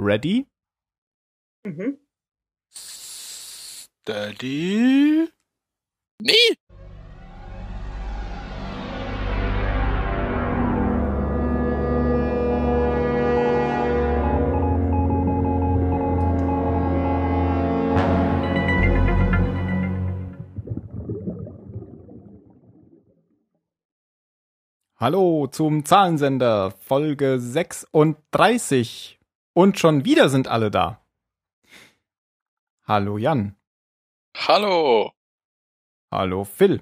Ready? Mhm. Daddy? Nee. Hallo zum Zahlensender Folge 36. Und schon wieder sind alle da. Hallo Jan. Hallo. Hallo Phil.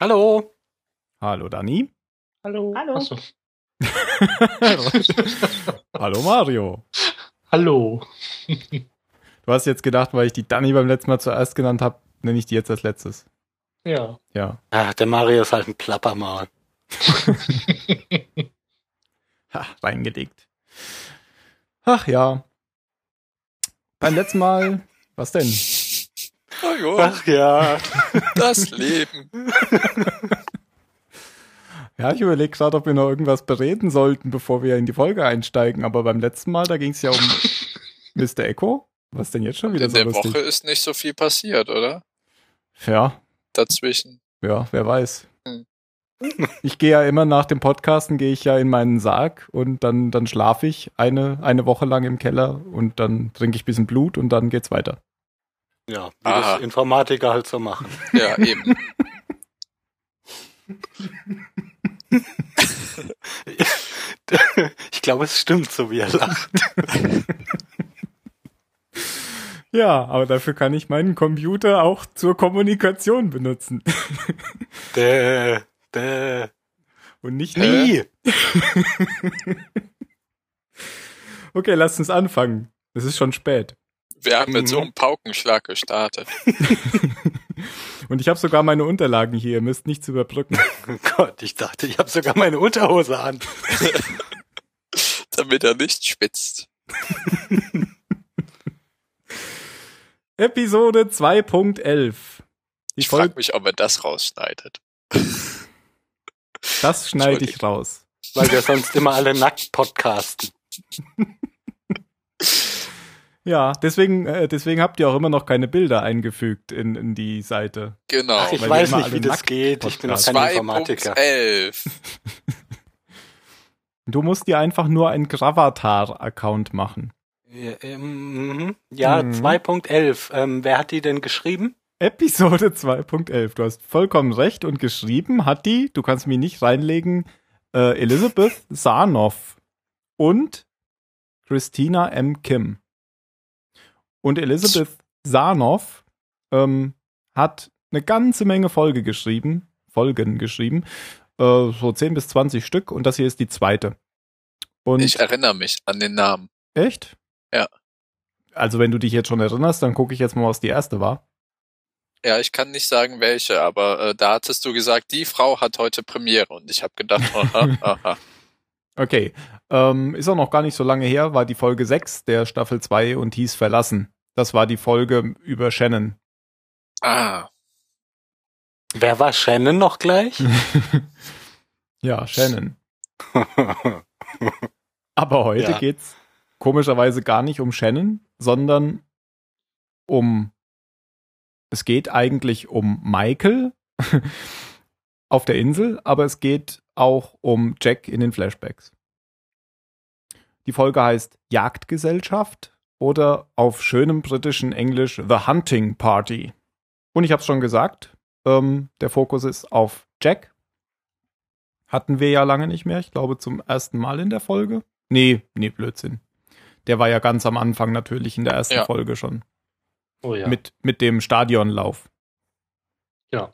Hallo. Hallo Dani. Hallo. Hallo. Hallo Mario. Hallo. Du hast jetzt gedacht, weil ich die Dani beim letzten Mal zuerst genannt habe, nenne ich die jetzt als letztes. Ja. Ja. Ach, der Mario ist halt ein Plappermann. Ha, reingelegt. Ach ja. Beim letzten Mal, was denn? Oh jo, Ach ja. das Leben. Ja, ich überlege gerade, ob wir noch irgendwas bereden sollten, bevor wir in die Folge einsteigen. Aber beim letzten Mal, da ging es ja um Mr. Echo. Was denn jetzt schon wieder In so der lustig? Woche ist nicht so viel passiert, oder? Ja, Dazwischen. ja, wer weiß. Ich gehe ja immer nach dem Podcasten, gehe ich ja in meinen Sarg und dann, dann schlafe ich eine, eine Woche lang im Keller und dann trinke ich ein bisschen Blut und dann geht's weiter. Ja, wie Aha. das Informatiker halt so machen. Ja, eben. Ich glaube, es stimmt, so wie er lacht. Ja, aber dafür kann ich meinen Computer auch zur Kommunikation benutzen. Däh, däh. Und nicht? Nie. Okay, lasst uns anfangen. Es ist schon spät. Wir haben mit Mhm. so einem Paukenschlag gestartet. Und ich habe sogar meine Unterlagen hier. Ihr müsst nichts überbrücken. Oh Gott, ich dachte, ich habe sogar meine Unterhose an. Damit er nicht schwitzt. Episode 2.11. Die Ich frage mich, ob er das rausschneidet. Das schneide ich raus. Weil wir sonst immer alle nackt podcasten. Ja, deswegen, äh, deswegen habt ihr auch immer noch keine Bilder eingefügt in, in die Seite. Genau. Ach, ich weil weiß nicht, wie das geht. Ich bin kein Informatiker. 2.11. Du musst dir einfach nur einen Gravatar-Account machen. Ja, ähm, mhm. ja Mhm. 2.11. Ähm, wer hat die denn geschrieben? Episode 2.11. Du hast vollkommen recht und geschrieben hat die, du kannst mich nicht reinlegen, äh, Elizabeth Sarnoff und Christina M. Kim. Und Elizabeth Sarnoff ähm, hat eine ganze Menge Folge geschrieben, Folgen geschrieben, äh, so 10 bis 20 Stück und das hier ist die zweite. Und Ich erinnere mich an den Namen. echt? Ja. Also wenn du dich jetzt schon erinnerst, dann gucke ich jetzt mal, was die erste war. Ja, ich kann nicht sagen welche, aber äh, da hattest du gesagt, die Frau hat heute Premiere und ich habe gedacht, aha, aha. Okay. Ähm, ist auch noch gar nicht so lange her, war die Folge 6 der Staffel 2 und hieß Verlassen. Das war die Folge über Shannon. Ah, Wer war Shannon noch gleich? ja, Shannon. Aber heute Ja. geht's komischerweise gar nicht um Shannon, sondern um es geht eigentlich um Michael auf der Insel, aber es geht auch um Jack in den Flashbacks. Die Folge heißt Jagdgesellschaft oder auf schönem britischen Englisch The Hunting Party. Und ich habe es schon gesagt, ähm, der Fokus ist auf Jack. Hatten wir ja lange nicht mehr, ich glaube zum ersten Mal in der Folge. Nee, nee, Blödsinn. Der war ja ganz am Anfang natürlich in der ersten Ja. Folge schon. Oh ja. Mit, mit dem Stadionlauf. Ja.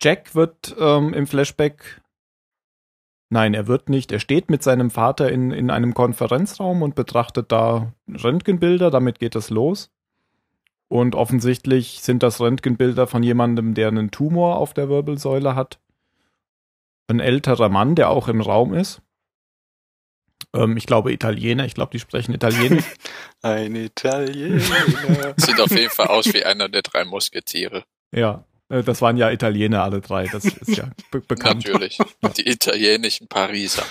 Jack wird ähm, im Flashback. Nein, er wird nicht. Er steht mit seinem Vater in, in einem Konferenzraum und betrachtet da Röntgenbilder. Damit geht es los. Und offensichtlich sind das Röntgenbilder von jemandem, der einen Tumor auf der Wirbelsäule hat. Ein älterer Mann, der auch im Raum ist. Ähm, ich glaube Italiener. Ich glaube, die sprechen Italienisch. Ein Italiener. sieht auf jeden Fall aus wie einer der drei Musketiere. ja, äh, das waren ja Italiener alle drei. Das ist ja be bekannt. Natürlich. Die italienischen Pariser.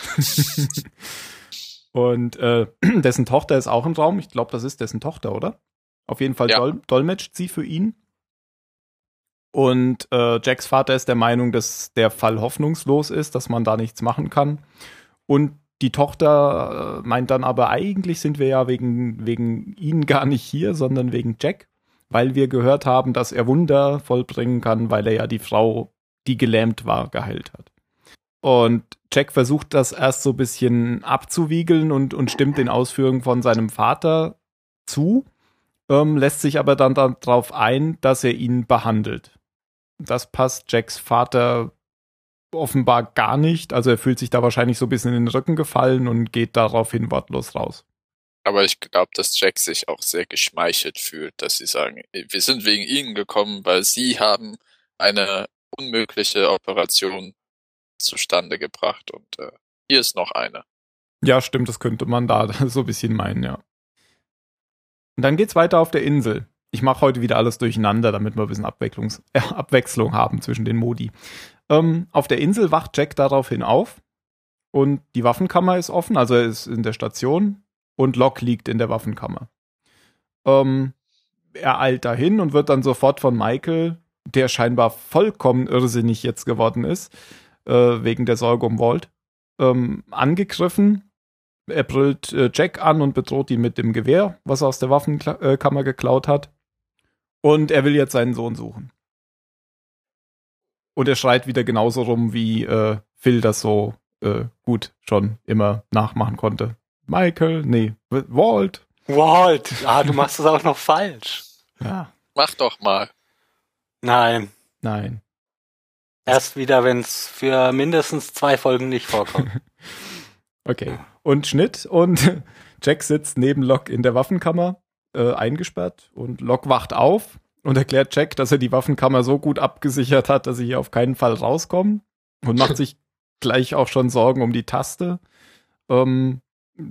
Und äh, dessen Tochter ist auch im Raum. Ich glaube, das ist dessen Tochter, oder? Auf jeden Fall Ja. dol dolmetscht sie für ihn. Und äh, Jacks Vater ist der Meinung, dass der Fall hoffnungslos ist, dass man da nichts machen kann. Und die Tochter äh, meint dann aber, eigentlich sind wir ja wegen, wegen ihn gar nicht hier, sondern wegen Jack, weil wir gehört haben, dass er Wunder vollbringen kann, weil er ja die Frau, die gelähmt war, geheilt hat. Und Jack versucht das erst so ein bisschen abzuwiegeln und, und stimmt den Ausführungen von seinem Vater zu, ähm, lässt sich aber dann darauf ein, dass er ihn behandelt. Das passt Jacks Vater offenbar gar nicht. Also er fühlt sich da wahrscheinlich so ein bisschen in den Rücken gefallen und geht daraufhin wortlos raus. Aber ich glaube, dass Jack sich auch sehr geschmeichelt fühlt, dass sie sagen, wir sind wegen ihnen gekommen, weil sie haben eine unmögliche Operation zustande gebracht und äh, hier ist noch eine. Ja, stimmt, das könnte man da so ein bisschen meinen, ja. Und dann geht's weiter auf der Insel. Ich mache heute wieder alles durcheinander, damit wir ein bisschen Abwechslungs äh, Abwechslung haben zwischen den Modi. Ähm, auf der Insel wacht Jack daraufhin auf und die Waffenkammer ist offen, also er ist in der Station und Locke liegt in der Waffenkammer. Ähm, er eilt dahin und wird dann sofort von Michael, der scheinbar vollkommen irrsinnig jetzt geworden ist, äh, wegen der Sorge um Walt, ähm, angegriffen. Er brüllt äh, Jack an und bedroht ihn mit dem Gewehr, was er aus der Waffenkammer geklaut hat. Und er will jetzt seinen Sohn suchen. Und er schreit wieder genauso rum, wie äh, Phil das so äh, gut schon immer nachmachen konnte. Michael, nee, Walt. Walt, ah, du machst das auch noch falsch. Ja, Mach doch mal. Nein, nein. erst wieder, wenn es für mindestens zwei Folgen nicht vorkommt. Okay. Und Schnitt und Jack sitzt neben Locke in der Waffenkammer äh, eingesperrt und Locke wacht auf und erklärt Jack, dass er die Waffenkammer so gut abgesichert hat, dass sie hier auf keinen Fall rauskommen und macht sich gleich auch schon Sorgen um die Taste. Ähm,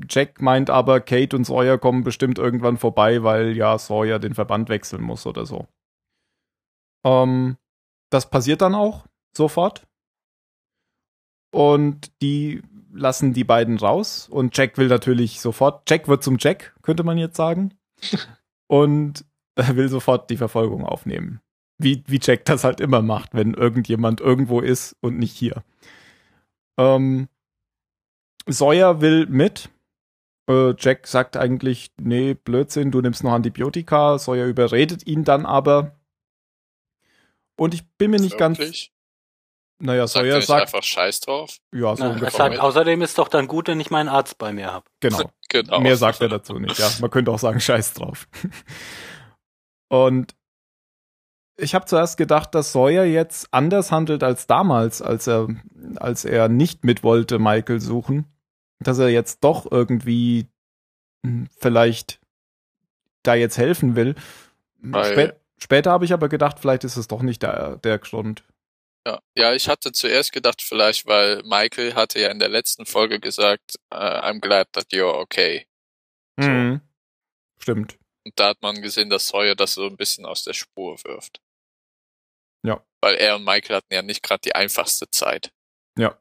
Jack meint aber, Kate und Sawyer kommen bestimmt irgendwann vorbei, weil ja Sawyer den Verband wechseln muss oder so. Ähm, das passiert dann auch sofort. Und die lassen die beiden raus und Jack will natürlich sofort, Jack wird zum Jack, könnte man jetzt sagen. und will sofort die Verfolgung aufnehmen. Wie, wie Jack das halt immer macht, wenn irgendjemand irgendwo ist und nicht hier. Ähm, Sawyer will mit. Äh, Jack sagt eigentlich, nee, Blödsinn, du nimmst noch Antibiotika. Sawyer überredet ihn dann aber. Und ich bin mir nicht ganz. Wirklich? Naja, Sagt er Sawyer nicht sagt, einfach Scheiß drauf? ja, so Na, er ungefähr. sagt, außerdem ist doch dann gut, wenn ich meinen Arzt bei mir habe. Genau. Genau. Mehr sagt er dazu nicht, ja. Man könnte auch sagen, scheiß drauf. Und ich habe zuerst gedacht, dass Sawyer jetzt anders handelt als damals, als er, als er nicht mit wollte, Michael suchen. Dass er jetzt doch irgendwie hm, vielleicht da jetzt helfen will. Spä später habe ich aber gedacht, vielleicht ist es doch nicht der, der Grund. Ja. ja, ich hatte zuerst gedacht, vielleicht, weil Michael hatte ja in der letzten Folge gesagt, äh, I'm glad that you're okay. So. Mhm. Stimmt. Und da hat man gesehen, dass Sawyer das so ein bisschen aus der Spur wirft. Ja. Weil er und Michael hatten ja nicht gerade die einfachste Zeit. Ja.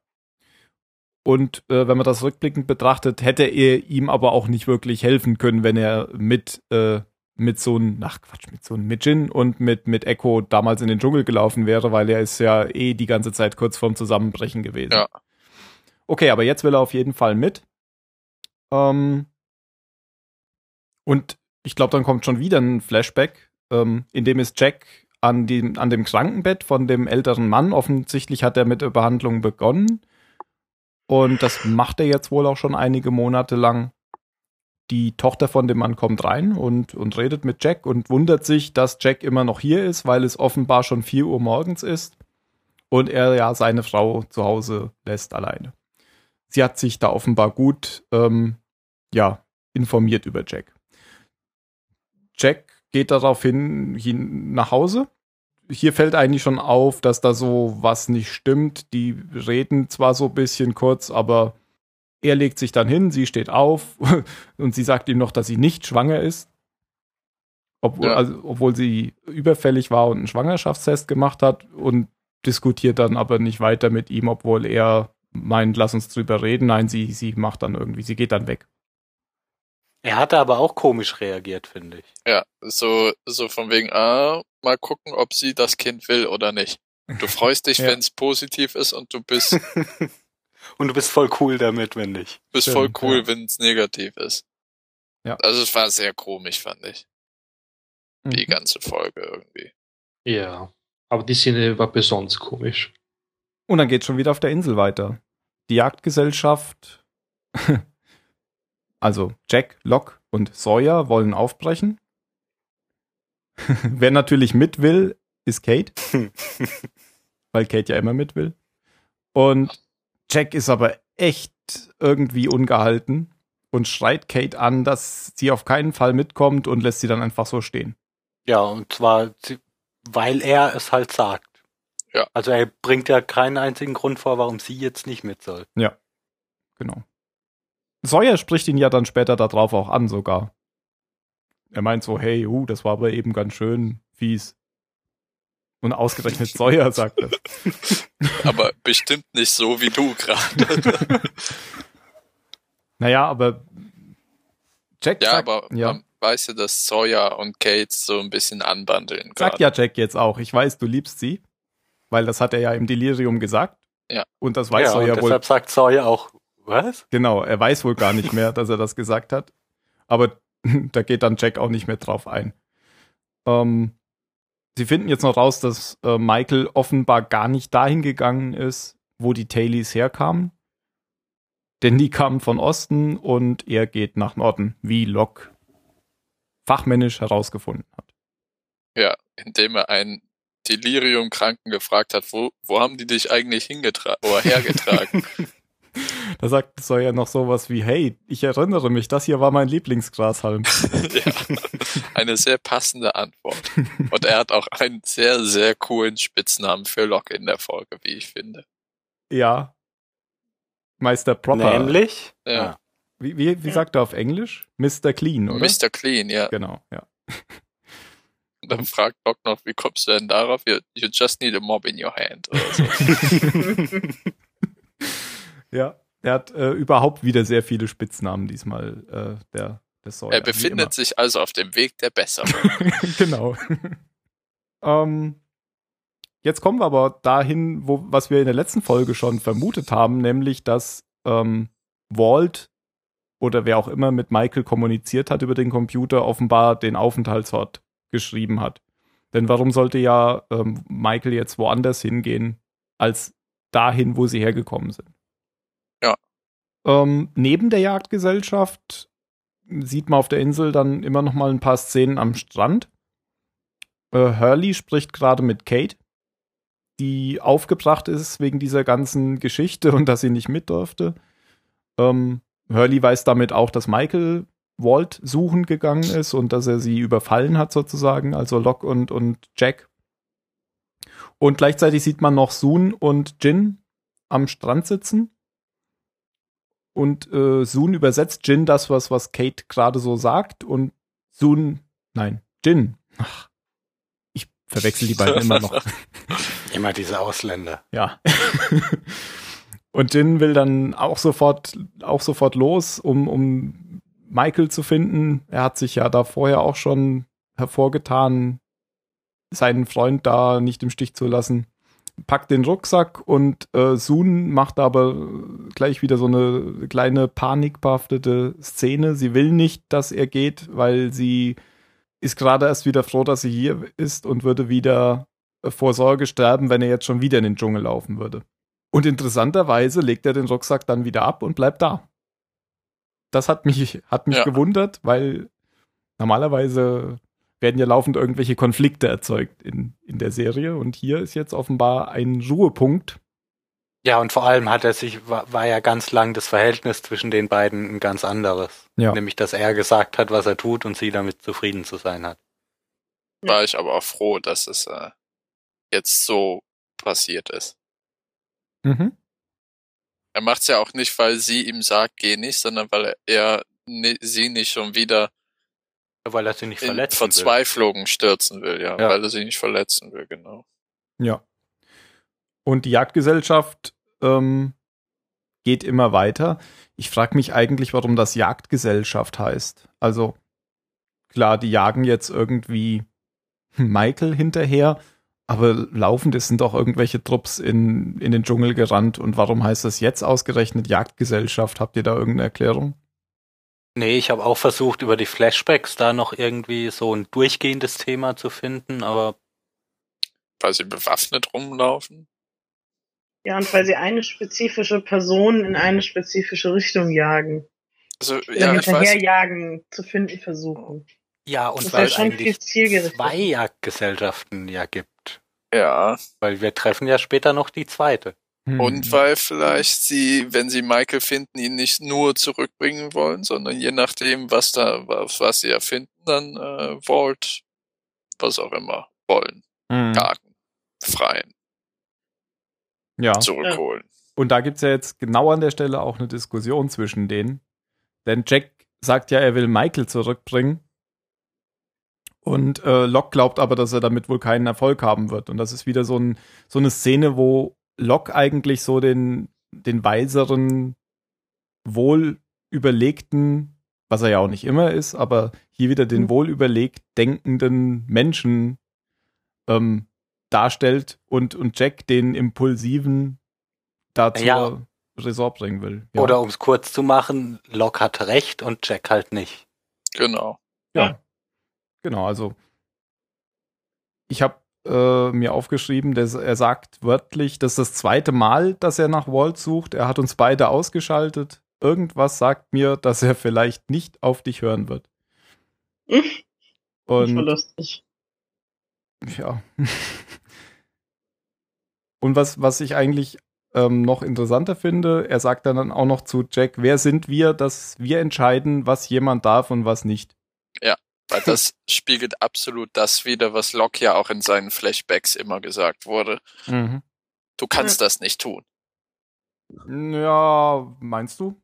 Und äh, wenn man das rückblickend betrachtet, hätte er ihm aber auch nicht wirklich helfen können, wenn er mit, äh, mit so einem, ach Quatsch, mit so einem, mit Jin und mit, mit Echo damals in den Dschungel gelaufen wäre, weil er ist ja eh die ganze Zeit kurz vorm Zusammenbrechen gewesen. Ja. Okay, aber jetzt will er auf jeden Fall mit. Ähm, und ich glaube, dann kommt schon wieder ein Flashback, ähm, in dem ist Jack an, dem an dem Krankenbett von dem älteren Mann. Offensichtlich hat er mit der Behandlung begonnen. Und das macht er jetzt wohl auch schon einige Monate lang. Die Tochter von dem Mann kommt rein und, und redet mit Jack und wundert sich, dass Jack immer noch hier ist, weil es offenbar schon 4 Uhr morgens ist und er ja seine Frau zu Hause lässt alleine. Sie hat sich da offenbar gut ähm, ja, informiert über Jack. Jack geht daraufhin hin nach Hause. Hier fällt eigentlich schon auf, dass da so was nicht stimmt. Die reden zwar so ein bisschen kurz, aber er legt sich dann hin, sie steht auf und sie sagt ihm noch, dass sie nicht schwanger ist. Obwohl, Ja. also, obwohl sie überfällig war und einen Schwangerschaftstest gemacht hat und diskutiert dann aber nicht weiter mit ihm, obwohl er meint, lass uns drüber reden. Nein, sie, sie macht dann irgendwie, sie geht dann weg. Er hatte aber auch komisch reagiert, finde ich. Ja, so, so von wegen, ah, mal gucken, ob sie das Kind will oder nicht. Du freust dich, Ja. wenn es positiv ist und du bist, Und du bist voll cool damit, wenn nicht. bist Stimmt, voll cool, ja. wenn es negativ ist. Ja. Also es war sehr komisch, fand ich. Die Mhm. ganze Folge irgendwie. Ja. Aber die Szene war besonders komisch. Und dann geht's schon wieder auf der Insel weiter. Die Jagdgesellschaft, also Jack, Locke und Sawyer wollen aufbrechen. Wer natürlich mit will, ist Kate, weil Kate ja immer mit will. Und Jack ist aber echt irgendwie ungehalten und schreit Kate an, dass sie auf keinen Fall mitkommt und lässt sie dann einfach so stehen. Ja, und zwar, weil er es halt sagt. Ja. Also er bringt ja keinen einzigen Grund vor, warum sie jetzt nicht mit soll. Genau. Sawyer spricht ihn ja dann später darauf auch an sogar. Er meint so, hey, uh, das war aber eben ganz schön fies. Und ausgerechnet Sawyer sagt das. Aber bestimmt nicht so wie du gerade. Naja, aber Jack ja, sagt, aber ja, man weiß ja, dass Sawyer und Kate so ein bisschen anbandeln sagt ja Jack jetzt auch, ich weiß, du liebst sie, weil das hat er ja im Delirium gesagt. Ja. Und das weiß ja, und Sawyer wohl deshalb sagt Sawyer auch, was? Genau, er weiß wohl gar nicht mehr, dass er das gesagt hat. Aber da geht dann Jack auch nicht mehr drauf ein. Ähm, sie finden jetzt noch raus, dass äh, Michael offenbar gar nicht dahin gegangen ist, wo die Tailies herkamen. Denn die kamen von Osten und er geht nach Norden, wie Locke fachmännisch herausgefunden hat. Ja, indem er einen Delirium-Kranken gefragt hat, wo, wo haben die dich eigentlich hingetragen oder hergetragen? Da sagt Sawyer noch sowas wie, hey, ich erinnere mich, das hier war mein Lieblingsgrashalm. ja, eine sehr passende Antwort. Und er hat auch einen sehr, sehr coolen Spitznamen für Locke in der Folge, wie ich finde. ja. Meister Proper. Nämlich? Ja. Wie, wie, wie Ja. sagt er auf Englisch? Mr. Clean, oder? Mr. Clean, ja. Genau, ja. Und dann fragt Locke noch, wie kommst du denn darauf? You, you just need a mob in your hand. Oder so. Ja. Er hat äh, überhaupt wieder sehr viele Spitznamen diesmal, äh, der, der Sawyer. er befindet sich also auf dem Weg der Besserung. genau. ähm, jetzt kommen wir aber dahin, wo, was wir in der letzten Folge schon vermutet haben, nämlich, dass ähm, Walt oder wer auch immer mit Michael kommuniziert hat über den Computer, offenbar den Aufenthaltsort geschrieben hat. Denn warum sollte ja ähm, Michael jetzt woanders hingehen, als dahin, wo sie hergekommen sind? Ähm, neben der Jagdgesellschaft sieht man auf der Insel dann immer noch mal ein paar Szenen am Strand. Äh, Hurley spricht gerade mit Kate, die aufgebracht ist wegen dieser ganzen Geschichte und dass sie nicht mit durfte. Ähm, Hurley weiß damit auch, dass Michael Walt suchen gegangen ist und dass er sie überfallen hat sozusagen, also Locke und, und Jack. Und gleichzeitig sieht man noch Soon und Jin am Strand sitzen. Und äh, Soon übersetzt Jin das, was, was Kate gerade so sagt. Und Soon, nein, Jin. Ach, ich verwechsel die beiden immer noch. Immer diese Ausländer. Ja. und Jin will dann auch sofort, auch sofort los, um, um Michael zu finden. Er hat sich ja da vorher auch schon hervorgetan, seinen Freund da nicht im Stich zu lassen. Packt den Rucksack und äh, Soon macht aber gleich wieder so eine kleine panikbehaftete Szene. Sie will nicht, dass er geht, weil sie ist gerade erst wieder froh, dass sie hier ist und würde wieder vor Sorge sterben, wenn er jetzt schon wieder in den Dschungel laufen würde. Und interessanterweise legt er den Rucksack dann wieder ab und bleibt da. Das hat mich, hat mich Ja. gewundert, weil normalerweise werden ja laufend irgendwelche Konflikte erzeugt in, in der Serie und hier ist jetzt offenbar ein Ruhepunkt. Ja, und vor allem hat er sich, war, war ja ganz lang das Verhältnis zwischen den beiden ein ganz anderes. Ja. Nämlich, dass er gesagt hat, was er tut und sie damit zufrieden zu sein hat. War ich aber auch froh, dass es äh, jetzt so passiert ist. Mhm. Er macht's ja auch nicht, weil sie ihm sagt, geh nicht, sondern weil er ni sie nicht schon wieder Weil er sie nicht in verletzen will. Verzweiflung stürzen will, ja, Ja. weil er sie nicht verletzen will, genau. Ja. Und die Jagdgesellschaft ähm, geht immer weiter. Ich frage mich eigentlich, warum das Jagdgesellschaft heißt. Also klar, die jagen jetzt irgendwie Michael hinterher, aber laufend sind doch irgendwelche Trupps in, in den Dschungel gerannt. Und warum heißt das jetzt ausgerechnet Jagdgesellschaft? Habt ihr da irgendeine Erklärung? Nee, ich habe auch versucht, über die Flashbacks da noch irgendwie so ein durchgehendes Thema zu finden, aber Weil sie bewaffnet rumlaufen. Ja, und weil sie eine spezifische Person in eine spezifische Richtung jagen. Also, Oder ja, ich weiß. hinterherjagen zu finden versuchen. ja, und Das weil es schon eigentlich zwei Jagdgesellschaften ja gibt. Ja. Weil wir treffen ja später noch die zweite. Hm. Und weil vielleicht sie, wenn sie Michael finden, ihn nicht nur zurückbringen wollen, sondern je nachdem, was da, was, was sie erfinden, dann äh, Vault, was auch immer, wollen, Hm. jagen, befreien, Ja. zurückholen. Und da gibt's ja jetzt genau an der Stelle auch eine Diskussion zwischen denen. Denn Jack sagt ja, er will Michael zurückbringen. Und äh, Locke glaubt aber, dass er damit wohl keinen Erfolg haben wird. Und das ist wieder so, ein, so eine Szene, wo Locke eigentlich so den, den weiseren, wohl überlegten, was er ja auch nicht immer ist, aber hier wieder den Mhm. wohl überlegt denkenden Menschen ähm, darstellt und, und Jack den impulsiven dazu Ja. Ressort bringen will. Ja. Oder um es kurz zu machen, Locke hat recht und Jack halt nicht. Genau. Ja. Genau, also ich habe äh, mir aufgeschrieben, dass er sagt wörtlich, das ist das zweite Mal, dass er nach Walt sucht. Er hat uns beide ausgeschaltet. Irgendwas sagt mir, dass er vielleicht nicht auf dich hören wird. Das Und lustig. ja. Und was, was ich eigentlich ähm, noch interessanter finde, er sagt dann auch noch zu Jack, wer sind wir, dass wir entscheiden, was jemand darf und was nicht. Weil das spiegelt absolut das wider, was Locke ja auch in seinen Flashbacks immer gesagt wurde. Du kannst das nicht tun. Ja, meinst du?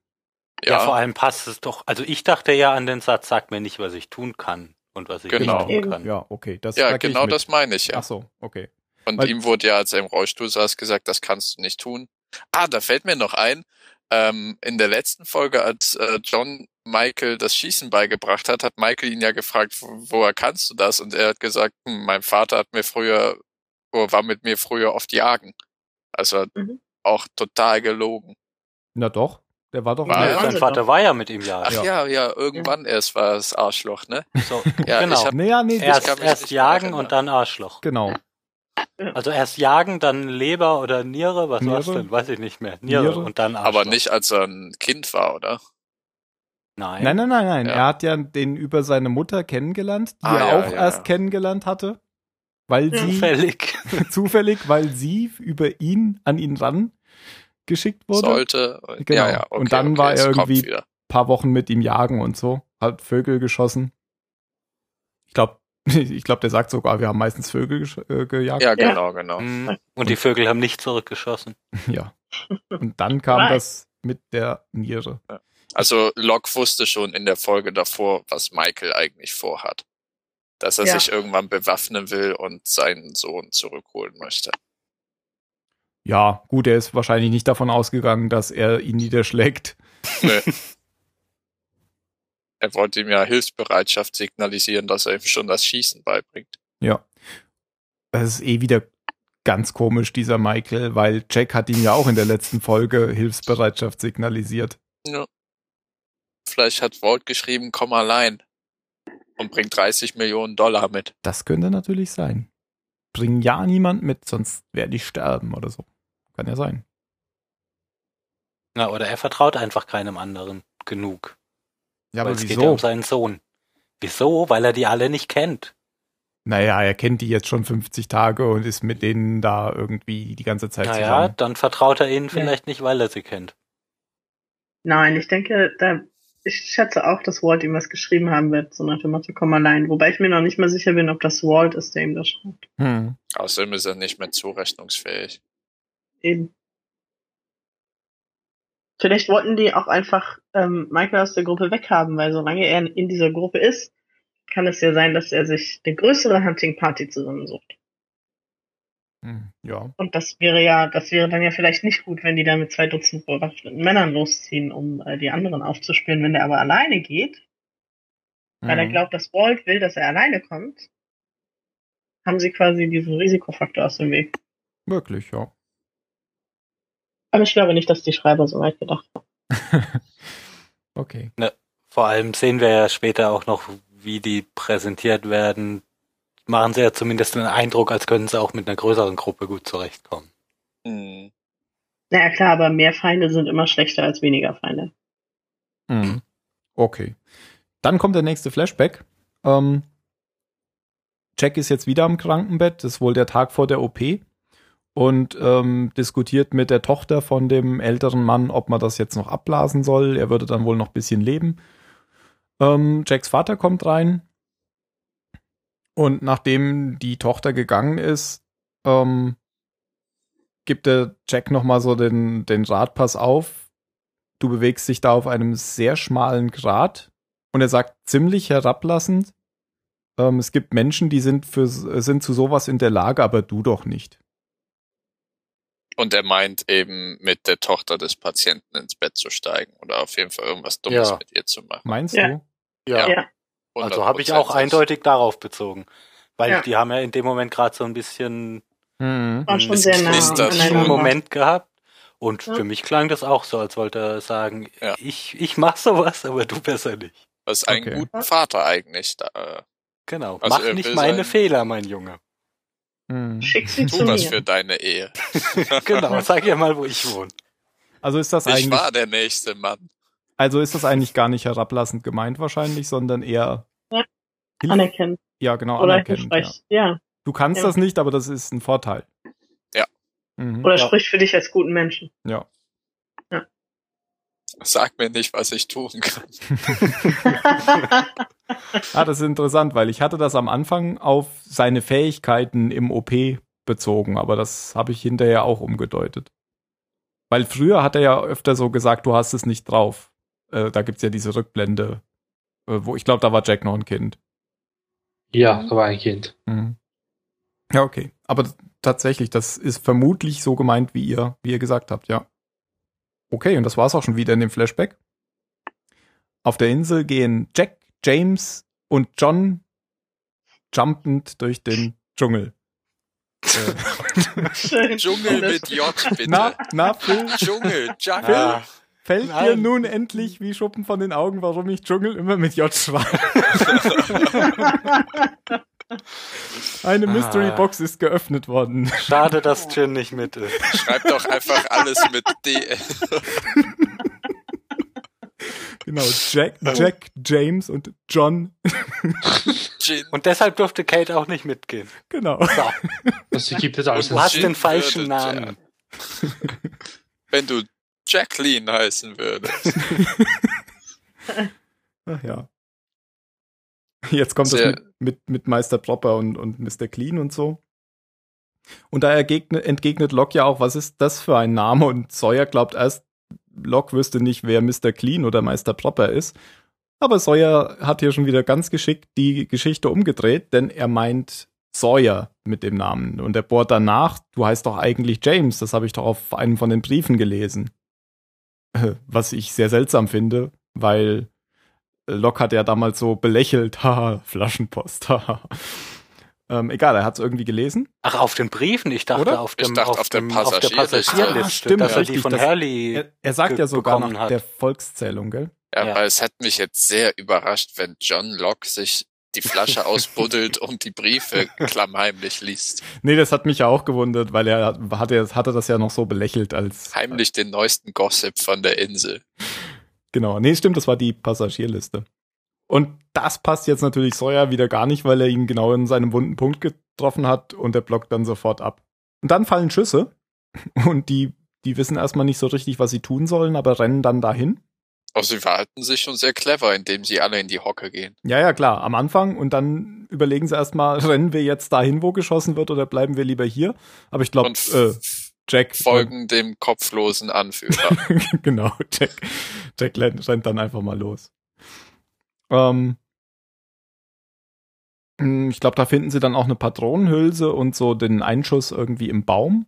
Ja. Ja, vor allem passt es doch. Also ich dachte ja an den Satz, sag mir nicht, was ich tun kann und was ich Genau. nicht tun kann. Ja, okay. Das ja genau das meine ich ja. Ach so, okay. Und Weil- ihm wurde ja, als er im Rollstuhl saß, gesagt, das kannst du nicht tun. Ah, da fällt mir noch ein, ähm, in der letzten Folge, als äh, John Michael das Schießen beigebracht hat, hat Michael ihn ja gefragt, wo- woher kannst du das? Und er hat gesagt, hm, mein Vater hat mir früher, oder war mit mir früher oft jagen. Also Mhm. auch total gelogen. Na doch, der war doch War in der-? Sein Vater war ja mit ihm ja. Ach ja, ja, irgendwann erst war es Arschloch, ne? So, Ja, genau. ich hab- Nee, ja, nee, erst erst jagen erinnern. und dann Arschloch. genau. Also erst jagen, dann Leber oder Niere, was war's Niere? denn? Weiß ich nicht mehr. Niere, Niere? und dann Arschloch. Aber nicht, als er ein Kind war, oder? Nein. Nein, nein, nein, nein. Ja. Er hat ja den über seine Mutter kennengelernt, die Ah, er ja, auch ja, erst ja. kennengelernt hatte, weil sie Zufällig. zufällig, weil sie über ihn an ihn ran geschickt wurde. Sollte. Genau. Ja, ja, okay, Und dann okay, war er irgendwie- wieder. paar Wochen mit ihm jagen und so, hat Vögel geschossen. Ich glaube, ich glaube, der sagt sogar, wir haben meistens Vögel äh, gejagt. Ja, genau, genau. Hm. Und die Vögel haben nicht zurückgeschossen. Ja. Und dann kam das mit der Niere. Also Locke wusste schon in der Folge davor, was Michael eigentlich vorhat. Dass er Ja. sich irgendwann bewaffnen will und seinen Sohn zurückholen möchte. Ja, gut, er ist wahrscheinlich nicht davon ausgegangen, dass er ihn niederschlägt. Nö. er wollte ihm ja Hilfsbereitschaft signalisieren, dass er ihm schon das Schießen beibringt. Ja. Das ist eh wieder ganz komisch, dieser Michael, weil Jack hat ihm ja auch in der letzten Folge Hilfsbereitschaft signalisiert. Ja. Vielleicht hat Walt geschrieben, komm allein. Und bringt 30 Millionen Dollar mit. Das könnte natürlich sein. Bring ja niemand mit, sonst werde ich sterben oder so. Kann ja sein. Na, oder er vertraut einfach keinem anderen genug. Ja, weil aber es geht ja wieso? um seinen Sohn. Wieso? Weil er die alle nicht kennt. Naja, er kennt die jetzt schon 50 Tage und ist mit denen da irgendwie die ganze Zeit Naja, zusammen. dann vertraut er ihnen vielleicht nicht, weil er sie kennt. Nein, ich denke, da, ich schätze auch, dass Walt ihm was geschrieben haben wird, so nach dem Motto, komm allein. Wobei ich mir noch nicht mal sicher bin, ob das Walt ist, der ihm das schreibt. Hm. Außerdem ist er nicht mehr zurechnungsfähig. Eben. Vielleicht wollten die auch einfach ähm, Michael aus der Gruppe weghaben, weil solange er in dieser Gruppe ist, kann es ja sein, dass er sich eine größere Hunting Party zusammensucht. Hm, ja. Und das wäre ja, das wäre dann ja vielleicht nicht gut, wenn die da mit zwei Dutzend bewaffneten Männern losziehen, um äh, die anderen aufzuspüren. Wenn der aber alleine geht, weil er Mhm. glaubt, dass Walt will, dass er alleine kommt, haben sie quasi diesen Risikofaktor aus dem Weg. Wirklich, ja. Aber ich glaube nicht, dass die Schreiber so weit gedacht haben. okay. Vor allem sehen wir ja später auch noch, wie die präsentiert werden. Machen sie ja zumindest den Eindruck, als könnten sie auch mit einer größeren Gruppe gut zurechtkommen. Hm. Naja, klar, aber mehr Feinde sind immer schlechter als weniger Feinde. Mhm. Okay. Dann kommt der nächste Flashback. Ähm, Jack ist jetzt wieder am Krankenbett, das ist wohl der Tag vor der OP und ähm, diskutiert mit der Tochter von dem älteren Mann, ob man das jetzt noch abblasen soll. Er würde dann wohl noch ein bisschen leben. Ähm, Jacks Vater kommt rein und nachdem die Tochter gegangen ist, ähm, gibt der Jack nochmal so den, den Rat, pass auf, du bewegst dich da auf einem sehr schmalen Grat und er sagt ziemlich herablassend, ähm, es gibt Menschen, die sind, für, sind zu sowas in der Lage, aber du doch nicht. Und er meint eben mit der Tochter des Patienten ins Bett zu steigen oder auf jeden Fall irgendwas Dummes Ja. mit ihr zu machen. Meinst Ja. du? Ja. Ja. Also habe ich 100% auch eindeutig darauf bezogen. Weil Ja. die haben ja in dem Moment gerade so ein bisschen Mhm. Ist- ist das einen. Moment gehabt. Und Ja. für mich klang das auch so, als wollte er sagen, Ja. ich, ich mach sowas, aber du besser nicht. Was einen Okay. guten Vater eigentlich da. Äh, Genau. Also mach nicht meine sein- Fehler, mein Junge. Mhm. Schick sie zu tu was mir. für deine Ehe. Genau, sag ihr mal, wo ich wohne. Also ist das Ich eigentlich, war der nächste Mann. Also ist das eigentlich gar nicht herablassend gemeint wahrscheinlich, sondern eher Ja. Anerkennen. ja genau Oder anerkennend. Ja. Ja. Du kannst Ja. das nicht, aber das ist ein Vorteil. Ja. Mhm. Oder Ja. spricht für dich als guten Menschen. Ja. Sag mir nicht, was ich tun kann. Ah, das ist interessant, weil ich hatte das am Anfang auf seine Fähigkeiten im OP bezogen, aber das habe ich hinterher auch umgedeutet. Weil früher hat er ja öfter so gesagt, du hast es nicht drauf. Äh, da gibt's ja diese Rückblende, äh, wo ich glaube, da war Jack noch ein Kind. Ja, da war ein Kind. Mhm. Ja, okay. Aber tatsächlich, das ist vermutlich so gemeint, wie ihr, wie ihr gesagt habt, ja. Okay, und das war's auch schon wieder in dem Flashback. Auf der Insel gehen Jack, James und John jumpend durch den Dschungel. Äh. Dschungel mit J, bitte. na, na, Phil, Dschungel, Jungle. Ah, fällt dir Nein. nun endlich wie Schuppen von den Augen, warum ich Dschungel immer mit J schreibe? Eine Ah. Mystery Box ist geöffnet worden. schade, dass Jin nicht mit ist. Schreib doch einfach alles mit D. Genau, Jack, Jack, James und John. Jin. Und deshalb durfte Kate auch nicht mitgehen. Genau. Das gibt jetzt alles. Du hast Jin den falschen Namen. Wenn du Jacqueline heißen würdest. Ach ja. Jetzt kommt Sehr- das mit, mit, mit Meister Propper und, und Mr. Clean und so. Und da ergegnet, entgegnet Locke ja auch, was ist das für ein Name? Und Sawyer glaubt erst, Locke wüsste nicht, wer Mr. Clean oder Meister Propper ist. Aber Sawyer hat hier schon wieder ganz geschickt die Geschichte umgedreht, denn er meint Sawyer mit dem Namen. Und er bohrt danach, du heißt doch eigentlich James, das habe ich doch auf einem von den Briefen gelesen. Was ich sehr seltsam finde, weil Locke hat ja damals so belächelt, haha, Flaschenpost, haha. ähm, egal, er hat es irgendwie gelesen. Ach, auf den Briefen? Ich dachte, Oder? auf, Ich dem, dachte, auf, auf der dem, auf der Passagierliste. Ah, stimmt, dass er die richtig, von das- Hurley Er, er sagt ja sogar nach hat. der Volkszählung, gell? Ja, Ja. weil es hat mich jetzt sehr überrascht, wenn John Locke sich die Flasche ausbuddelt und die Briefe klammheimlich liest. Nee, das hat mich ja auch gewundert, weil er hatte, hatte das ja noch so belächelt als. Heimlich den neuesten Gossip von der Insel. Genau. Nee, stimmt, das war die Passagierliste. Und das passt jetzt natürlich Sawyer wieder gar nicht, weil er ihn genau in seinem wunden Punkt getroffen hat und der blockt dann sofort ab. Und dann fallen Schüsse und die, die wissen erstmal nicht so richtig, was sie tun sollen, aber rennen dann dahin. Aber sie verhalten sich schon sehr clever, indem sie alle in die Hocke gehen. Ja, ja, klar, am Anfang und dann überlegen sie erstmal, rennen wir jetzt dahin, wo geschossen wird oder bleiben wir lieber hier? Aber ich glaube, äh, Jack folgen dem kopflosen Anführer. genau, Jack, Jack rennt rennt dann einfach mal los. Ähm, Hm, Ich glaube, da finden sie dann auch eine Patronenhülse und so den Einschuss irgendwie im Baum.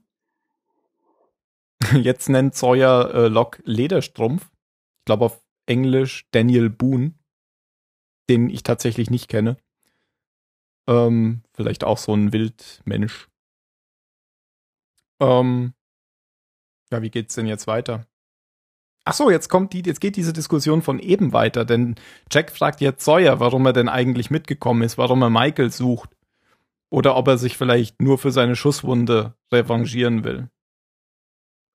Jetzt nennt Sawyer äh, Locke Lederstrumpf. Ich glaube auf Englisch Daniel Boone, den ich tatsächlich nicht kenne. Ähm, vielleicht auch so ein Wildmensch. Ähm, ja, wie geht's denn jetzt weiter? Ach so, jetzt kommt die, jetzt geht diese Diskussion von eben weiter, denn Jack fragt jetzt Sawyer, warum er denn eigentlich mitgekommen ist, warum er Michael sucht. Oder ob er sich vielleicht nur für seine Schusswunde revanchieren will.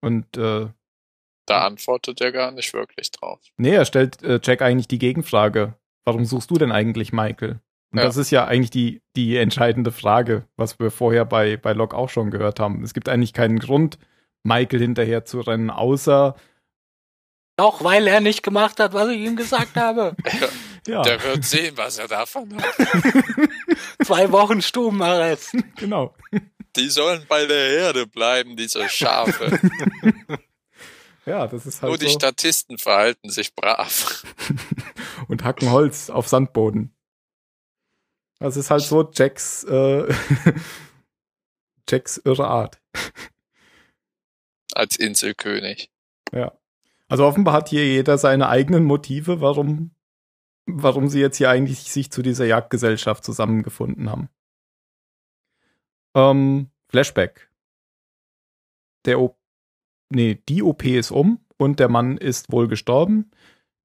Und äh, Da antwortet er gar nicht wirklich drauf. nee, er stellt äh, Jack eigentlich die Gegenfrage. Warum suchst du denn eigentlich Michael? Und Ja. das ist ja eigentlich die, die entscheidende Frage, was wir vorher bei, bei Locke auch schon gehört haben. Es gibt eigentlich keinen Grund, Michael hinterher zu rennen, außer Doch, weil er nicht gemacht hat, was ich ihm gesagt habe. ja, Der wird sehen, was er davon hat. Zwei Wochen Stubenarrest. genau. Die sollen bei der Herde bleiben, diese Schafe. Ja, das ist halt Nur die so. Statisten verhalten sich brav. und hacken Holz auf Sandboden. Das ist halt so Jacks, äh, Jacks irre Art. Als Inselkönig. Ja. Also offenbar hat hier jeder seine eigenen Motive, warum, warum sie jetzt hier eigentlich sich zu dieser Jagdgesellschaft zusammengefunden haben. Ähm, Flashback. Der o nee, die OP ist um und der Mann ist wohl gestorben.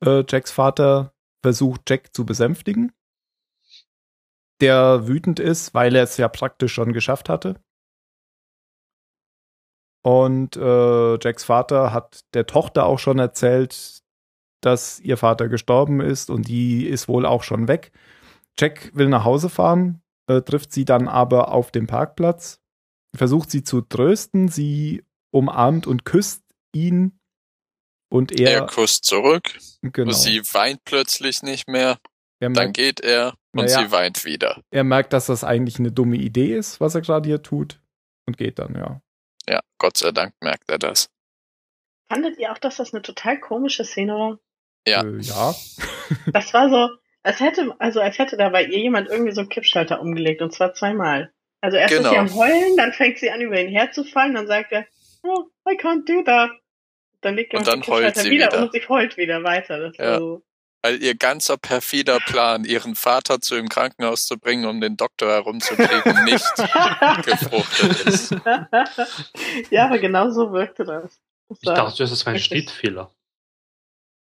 Äh, Jacks Vater versucht Jack zu besänftigen. Der wütend ist, weil er es ja praktisch schon geschafft hatte. Und äh, Jacks Vater hat der Tochter auch schon erzählt, dass ihr Vater gestorben ist und die ist wohl auch schon weg. Jack will nach Hause fahren, äh, trifft sie dann aber auf dem Parkplatz, versucht sie zu trösten, sie umarmt und küsst ihn und er, Er kusst zurück, genau, sie weint plötzlich nicht mehr, er, dann merkt, geht er und Naja. sie weint wieder. er merkt, dass das eigentlich eine dumme Idee ist, was er gerade hier tut und geht dann, ja. Ja, Gott sei Dank merkt er das. Fandet ihr auch, dass das eine total komische Szene war? Ja. Äh, ja. Das war so, als hätte, also als hätte da bei ihr jemand irgendwie so einen Kippschalter umgelegt und zwar zweimal. Also erst ist Genau. sie am Heulen, dann fängt sie an über ihn herzufallen, dann sagt er, oh, I can't do that. Dann legt er Und dann heult sie wieder, wieder. und sie heult wieder weiter. Ja. so. Weil ihr ganzer perfider Plan, ihren Vater zu im Krankenhaus zu bringen, um den Doktor herumzukriegen, nicht gefruchtet ist. ja, aber genau so wirkte das. das Ich dachte, das war ein Schnittfehler.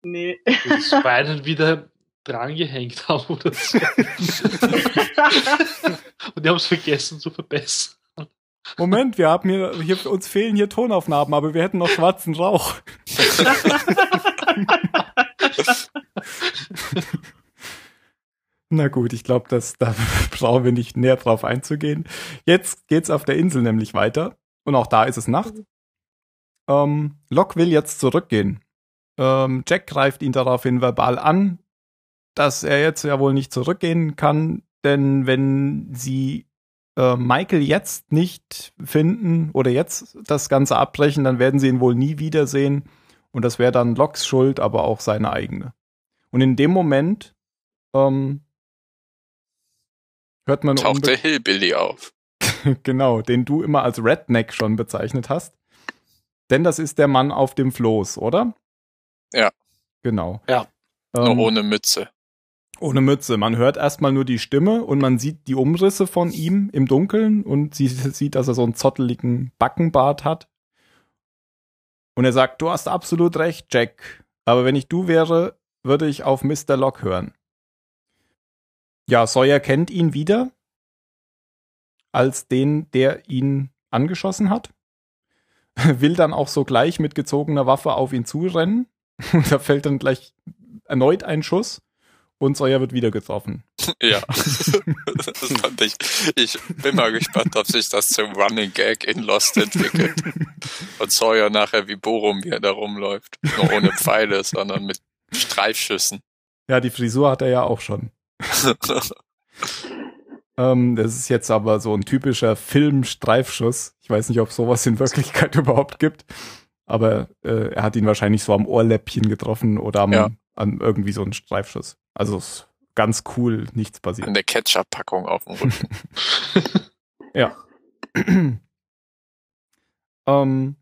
Nee. Das Beinen wieder dran gehängt haben oder so. Und die haben es vergessen zu verbessern. Moment, wir haben hier, hier, uns fehlen hier Tonaufnahmen, aber wir hätten noch schwarzen Rauch. Na gut, ich glaube, dass da brauchen wir nicht näher drauf einzugehen. Jetzt geht's auf der Insel nämlich weiter und auch da ist es Nacht. Ähm, Locke will jetzt zurückgehen. Ähm, Jack greift ihn daraufhin verbal an, dass er jetzt ja wohl nicht zurückgehen kann, denn wenn sie äh, Michael jetzt nicht finden oder jetzt das Ganze abbrechen, dann werden sie ihn wohl nie wiedersehen. Und das wäre dann Locks Schuld, aber auch seine eigene. Und in dem Moment ähm, hört man Taucht der Hillbilly auf. genau, den du immer als Redneck schon bezeichnet hast. Denn das ist der Mann auf dem Floß, oder? Ja. Genau. Ja. Nur Ähm, ohne Mütze. Ohne Mütze. Man hört erstmal nur die Stimme und man sieht die Umrisse von ihm im Dunkeln und sie sieht, dass er so einen zotteligen Backenbart hat. Und er sagt, du hast absolut recht, Jack. Aber wenn ich du wäre, würde ich auf Mr. Locke hören. Ja, Sawyer kennt ihn wieder als den, der ihn angeschossen hat. Will dann auch sogleich mit gezogener Waffe auf ihn zurennen. Und da fällt dann gleich erneut ein Schuss und Sawyer wird wieder getroffen. Ja. das fand ich. Ich bin mal gespannt, ob sich das zum Running Gag in Lost entwickelt. Und Sawyer nachher wie Borum, wie er da rumläuft. Nur ohne Pfeile, sondern mit Streifschüssen. Ja, die Frisur hat er ja auch schon. Ähm, das ist jetzt aber so ein typischer Film-Streifschuss. Ich weiß nicht, ob sowas in Wirklichkeit überhaupt gibt. Aber äh, er hat ihn wahrscheinlich so am Ohrläppchen getroffen oder am, Ja. An irgendwie so einen Streifschuss. Also es ganz cool nichts passiert. Eine Ketchup-Packung auf dem Rücken. ähm,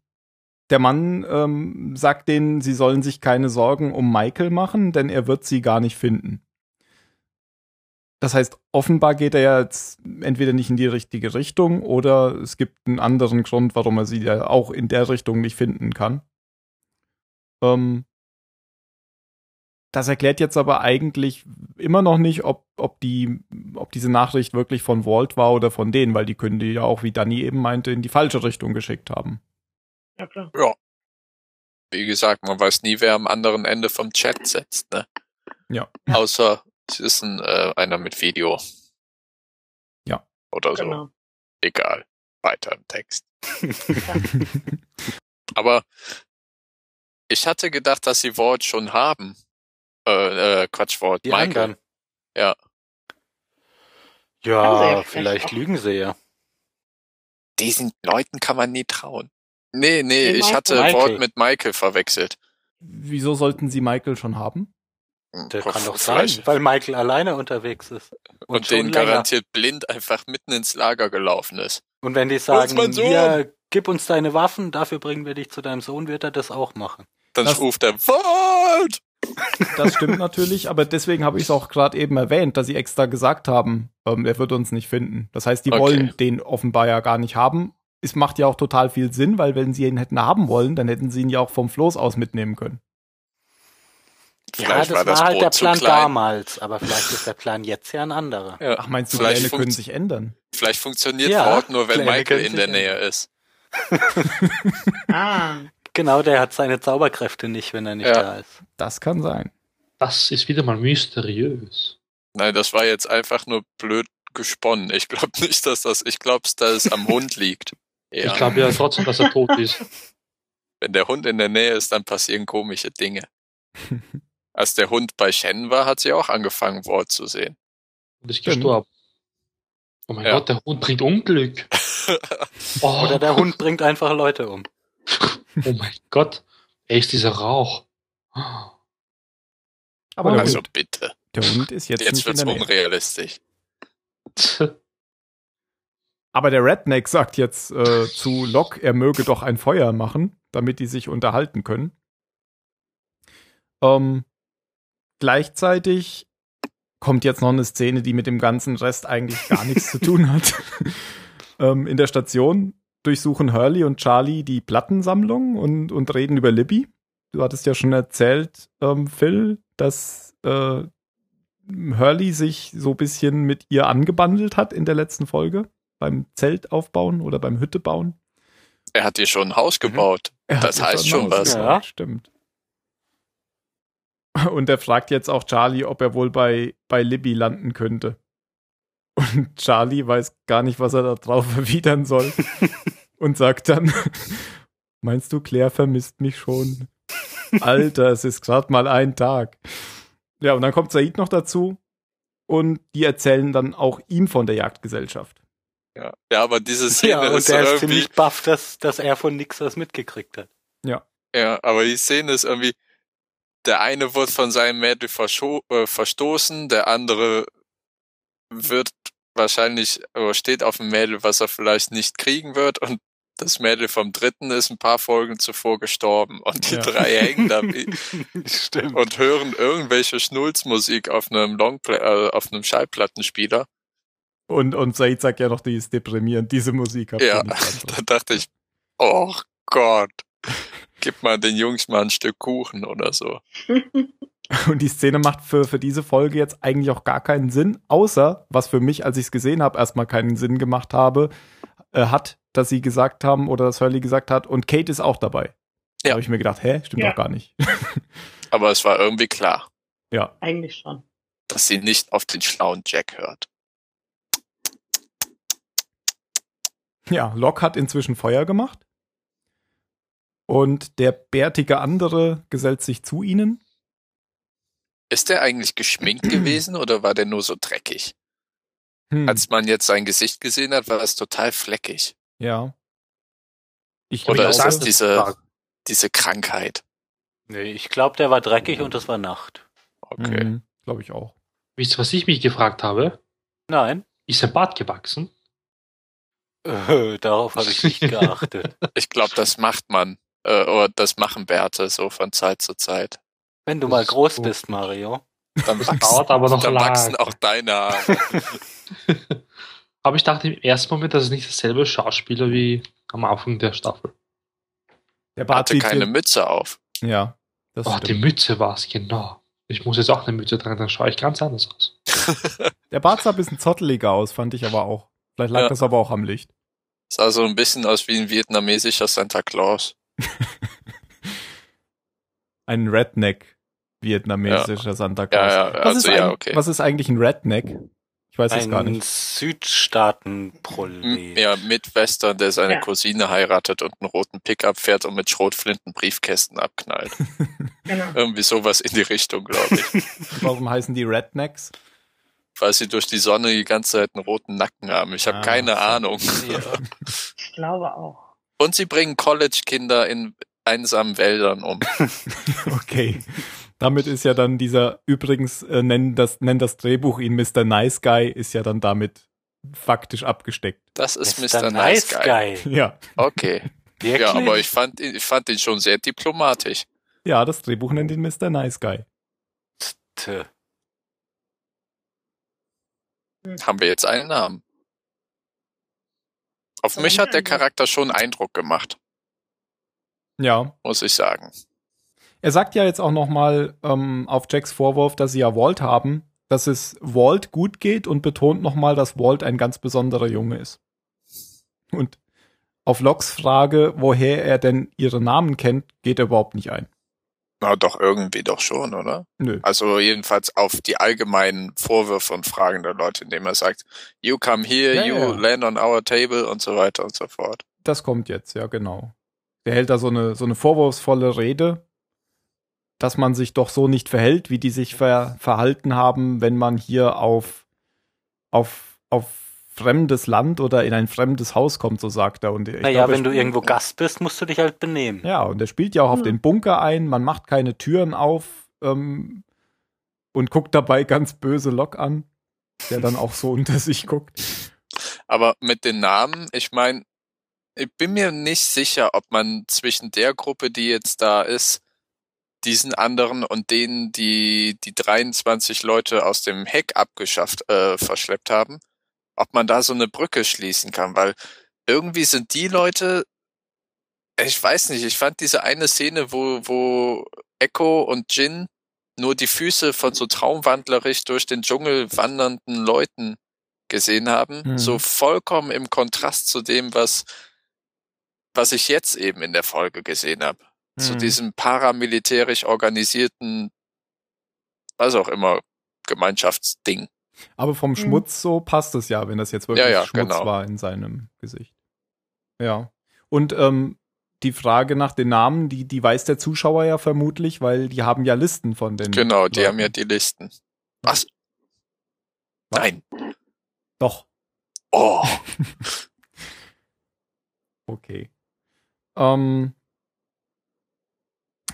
der Mann ähm, sagt denen, sie sollen sich keine Sorgen um Michael machen, denn er wird sie gar nicht finden. Das heißt, offenbar geht er ja jetzt entweder nicht in die richtige Richtung oder es gibt einen anderen Grund, warum er sie ja auch in der Richtung nicht finden kann. Ähm, das erklärt jetzt aber eigentlich immer noch nicht, ob, ob, die, ob diese Nachricht wirklich von Walt war oder von denen, weil die können die ja auch, wie Danny eben meinte, in die falsche Richtung geschickt haben. Ja, klar. Ja. Wie gesagt, man weiß nie, wer am anderen Ende vom Chat sitzt, ne? Ja. Außer es ist ein, äh, einer mit Video. Ja. Oder so. Genau. Egal. Weiter im Text. Aber ich hatte gedacht, dass sie Wort schon haben. Äh, äh, Quatsch, Wort. Die Michael. anderen. Ja. Ja Ja, vielleicht lügen sie ja. Diesen Leuten kann man nie trauen. Nee, nee, ich hatte Michael. Wort mit Michael verwechselt. Wieso sollten sie Michael schon haben? Der Boah, kann doch sein, weil Michael alleine unterwegs ist. Und, schon den länger. garantiert blind einfach mitten ins Lager gelaufen ist. Und wenn die sagen, hier, gib uns deine Waffen, dafür bringen wir dich zu deinem Sohn, wird er das auch machen. Dann Das- ruft er, Wort! Das stimmt natürlich, aber deswegen habe ich es auch gerade eben erwähnt, dass sie extra gesagt haben, ähm, er wird uns nicht finden. Das heißt, die Okay. wollen den offenbar ja gar nicht haben. Es macht ja auch total viel Sinn, weil wenn sie ihn hätten haben wollen, dann hätten sie ihn ja auch vom Floß aus mitnehmen können. Vielleicht ja, das war war, das halt Brot der Plan damals, aber vielleicht ist der Plan jetzt ja ein anderer. Ja. Ach, meinst du, Vielleicht Pläne können sich ändern? Vielleicht funktioniert Ja, Wort nur, wenn Pläne Michael in der ändern. Nähe ist. Ah, Genau, der hat seine Zauberkräfte nicht, wenn er nicht Ja. da ist. Das kann sein. Das ist wieder mal mysteriös. Nein, das war jetzt einfach nur blöd gesponnen. Ich glaube nicht, dass das, ich glaube, dass es am Hund liegt. Ja. Ich glaube ja trotzdem, dass er tot ist. Wenn der Hund in der Nähe ist, dann passieren komische Dinge. Als der Hund bei Shen war, hat sie auch angefangen, Wort zu sehen. Und ist gestorben. Oh mein Ja. Gott, der Hund bringt Unglück. Oh, Oder der Hund bringt einfach Leute um. Oh mein Gott. Er ist dieser Rauch. Aber der, also Hund, bitte. der Hund ist jetzt, Jetzt wird's der Nähe. unrealistisch. Aber der Redneck sagt jetzt äh, zu Locke, er möge doch ein Feuer machen, damit die sich unterhalten können. Ähm, gleichzeitig kommt jetzt noch eine Szene, die mit dem ganzen Rest eigentlich gar nichts zu tun hat. ähm, in der Station durchsuchen Hurley und Charlie die Plattensammlung und, und reden über Libby. Du hattest ja schon erzählt, ähm, Phil, dass äh, Hurley sich so ein bisschen mit ihr angebandelt hat in der letzten Folge beim Zelt aufbauen oder beim Hütte bauen. Er hat dir schon ein Haus gebaut. Er Das heißt schon Haus was. Ja. Stimmt. Und er fragt jetzt auch Charlie, ob er wohl bei, bei Libby landen könnte. Und Charlie weiß gar nicht, was er da drauf erwidern soll. und sagt dann, meinst du, Claire vermisst mich schon? Alter, es ist gerade mal ein Tag. Ja, und dann kommt Said noch dazu. Und die erzählen dann auch ihm von der Jagdgesellschaft. Ja, ja aber diese Szene Ja, und ist der ist irgendwie, ziemlich baff, dass, dass er von nix was mitgekriegt hat. ja, aber die Szene ist irgendwie, der eine wird von seinem Mädel äh, verstoßen, der andere wird wahrscheinlich, oder steht auf dem Mädel, was er vielleicht nicht kriegen wird und das Mädel vom dritten ist ein paar Folgen zuvor gestorben und die Ja. drei hängen da und hören irgendwelche Schnulzmusik auf einem Longplay, äh, auf einem Schallplattenspieler. Und, und Said sagt ja noch, die ist deprimierend, diese Musik. Ja, da dachte ich, oh Gott, gib mal den Jungs mal ein Stück Kuchen oder so. Und die Szene macht für, für diese Folge jetzt eigentlich auch gar keinen Sinn, außer, was für mich, als ich es gesehen habe, erstmal keinen Sinn gemacht habe, äh, hat, dass sie gesagt haben oder dass Hurley gesagt hat, und Kate ist auch dabei. Da Ja. habe ich mir gedacht, hä, stimmt Ja. doch gar nicht. Aber es war irgendwie klar, ja. eigentlich schon. dass sie nicht auf den schlauen Jack hört. Ja, Locke hat inzwischen Feuer gemacht. Und der bärtige andere gesellt sich zu ihnen. Ist der eigentlich geschminkt gewesen oder war der nur so dreckig? Hm, Als man jetzt sein Gesicht gesehen hat, war es total fleckig. ja. Ich Oder ist das das diese, diese Krankheit? Nee, ich glaube, der war dreckig und es war Nacht. Okay. Mhm, glaube ich auch. Wisst ihr, was ich mich gefragt habe? Nein, Ist ein Bart gewachsen? äh, darauf habe ich nicht geachtet. Ich glaube, das macht man. Äh, oder das machen Bärte so von Zeit zu Zeit. Wenn du Das mal groß gut. bist, Mario. Dann wachsen, dauert aber noch dann lang. wachsen auch deine Haare. Aber ich dachte im ersten Moment, das ist nicht dasselbe Schauspieler wie am Anfang der Staffel. Der Bart Hatte keine hier- Mütze auf. Ja, das Oh, die stimmt. Mütze war es, genau. Ich muss jetzt auch eine Mütze tragen, dann schaue ich ganz anders aus. Der Bart sah ein bisschen zotteliger aus, fand ich aber auch. Vielleicht lag Ja. das aber auch am Licht. Sah so ein bisschen aus wie ein vietnamesischer Santa Claus. Ein Redneck vietnamesischer Santa Claus. Ja, ja, was, also ist ja, okay. was ist eigentlich ein Redneck? Ich weiß es gar Ein nicht. Südstaaten-Prolet. M- Ja, Midwestern, der seine Ja. Cousine heiratet und einen roten Pickup fährt und mit Schrotflinten Briefkästen abknallt. Genau. Irgendwie sowas in die Richtung, glaube ich. Warum heißen die Rednecks? Weil sie durch die Sonne die ganze Zeit einen roten Nacken haben. Ich habe Ah, keine so. Ahnung. Ja. Ich glaube auch. Und sie bringen College-Kinder in einsamen Wäldern um. Okay. Damit ist ja dann dieser, übrigens, äh, nennen, das, nennen das Drehbuch ihn Mr. Nice Guy, ist ja dann damit faktisch abgesteckt. Das ist Mr. Mr. Nice Guy. Ja. Okay. Wirklich? Ja, aber ich fand, ihn- ich fand ihn schon sehr diplomatisch. Ja, das Drehbuch nennt ihn Mr. Nice Guy. Tö. Haben wir jetzt einen Namen? Auf mich hat der? Charakter schon Eindruck gemacht, Ja. muss ich sagen. Er sagt ja jetzt auch nochmal ähm, auf Jacks Vorwurf, dass sie ja Walt haben, dass es Walt gut geht und betont nochmal, dass Walt ein ganz besonderer Junge ist. Und auf Locks Frage, woher er denn ihre Namen kennt, geht er überhaupt nicht ein. Na doch, irgendwie doch schon, oder? Nö. Also jedenfalls auf die allgemeinen Vorwürfe und Fragen der Leute, indem er sagt, you come here, Ja, you ja. land on our table und so weiter und so fort. Das kommt jetzt, ja, genau. Der hält da so eine, so eine vorwurfsvolle Rede, dass man sich doch so nicht verhält, wie die sich ver verhalten haben, wenn man hier auf, auf, auf fremdes Land oder in ein fremdes Haus kommt, so sagt er. Und ich Naja, glaub, er wenn du irgendwo Gast bist, musst du dich halt benehmen. Ja, und er spielt ja auch auf Hm. den Bunker ein, man macht keine Türen auf ähm, und guckt dabei ganz böse Lok an, der dann auch so unter sich guckt. Aber mit den Namen, ich meine, ich bin mir nicht sicher, ob man zwischen der Gruppe, die jetzt da ist, diesen anderen und denen, die die 23 Leute aus dem Heck abgeschafft, äh, verschleppt haben, ob man da so eine Brücke schließen kann, weil irgendwie sind die Leute, ich weiß nicht, ich fand diese eine Szene, wo, wo Echo und Jin nur die Füße von so traumwandlerisch durch den Dschungel wandernden Leuten gesehen haben, Mhm. so vollkommen im Kontrast zu dem, was, was ich jetzt eben in der Folge gesehen habe. Zu Mhm. diesem paramilitärisch organisierten, was auch immer, Gemeinschaftsding. Aber vom Mhm. Schmutz so passt es ja, wenn das jetzt wirklich Ja, ja, Schmutz genau. war in seinem Gesicht. Ja. Und ähm, die Frage nach den Namen, die, die weiß der Zuschauer ja vermutlich, weil die haben ja Listen von den. Genau, die Leuten. haben ja die Listen. Was? Was? Nein. Doch, Oh. okay. Ähm,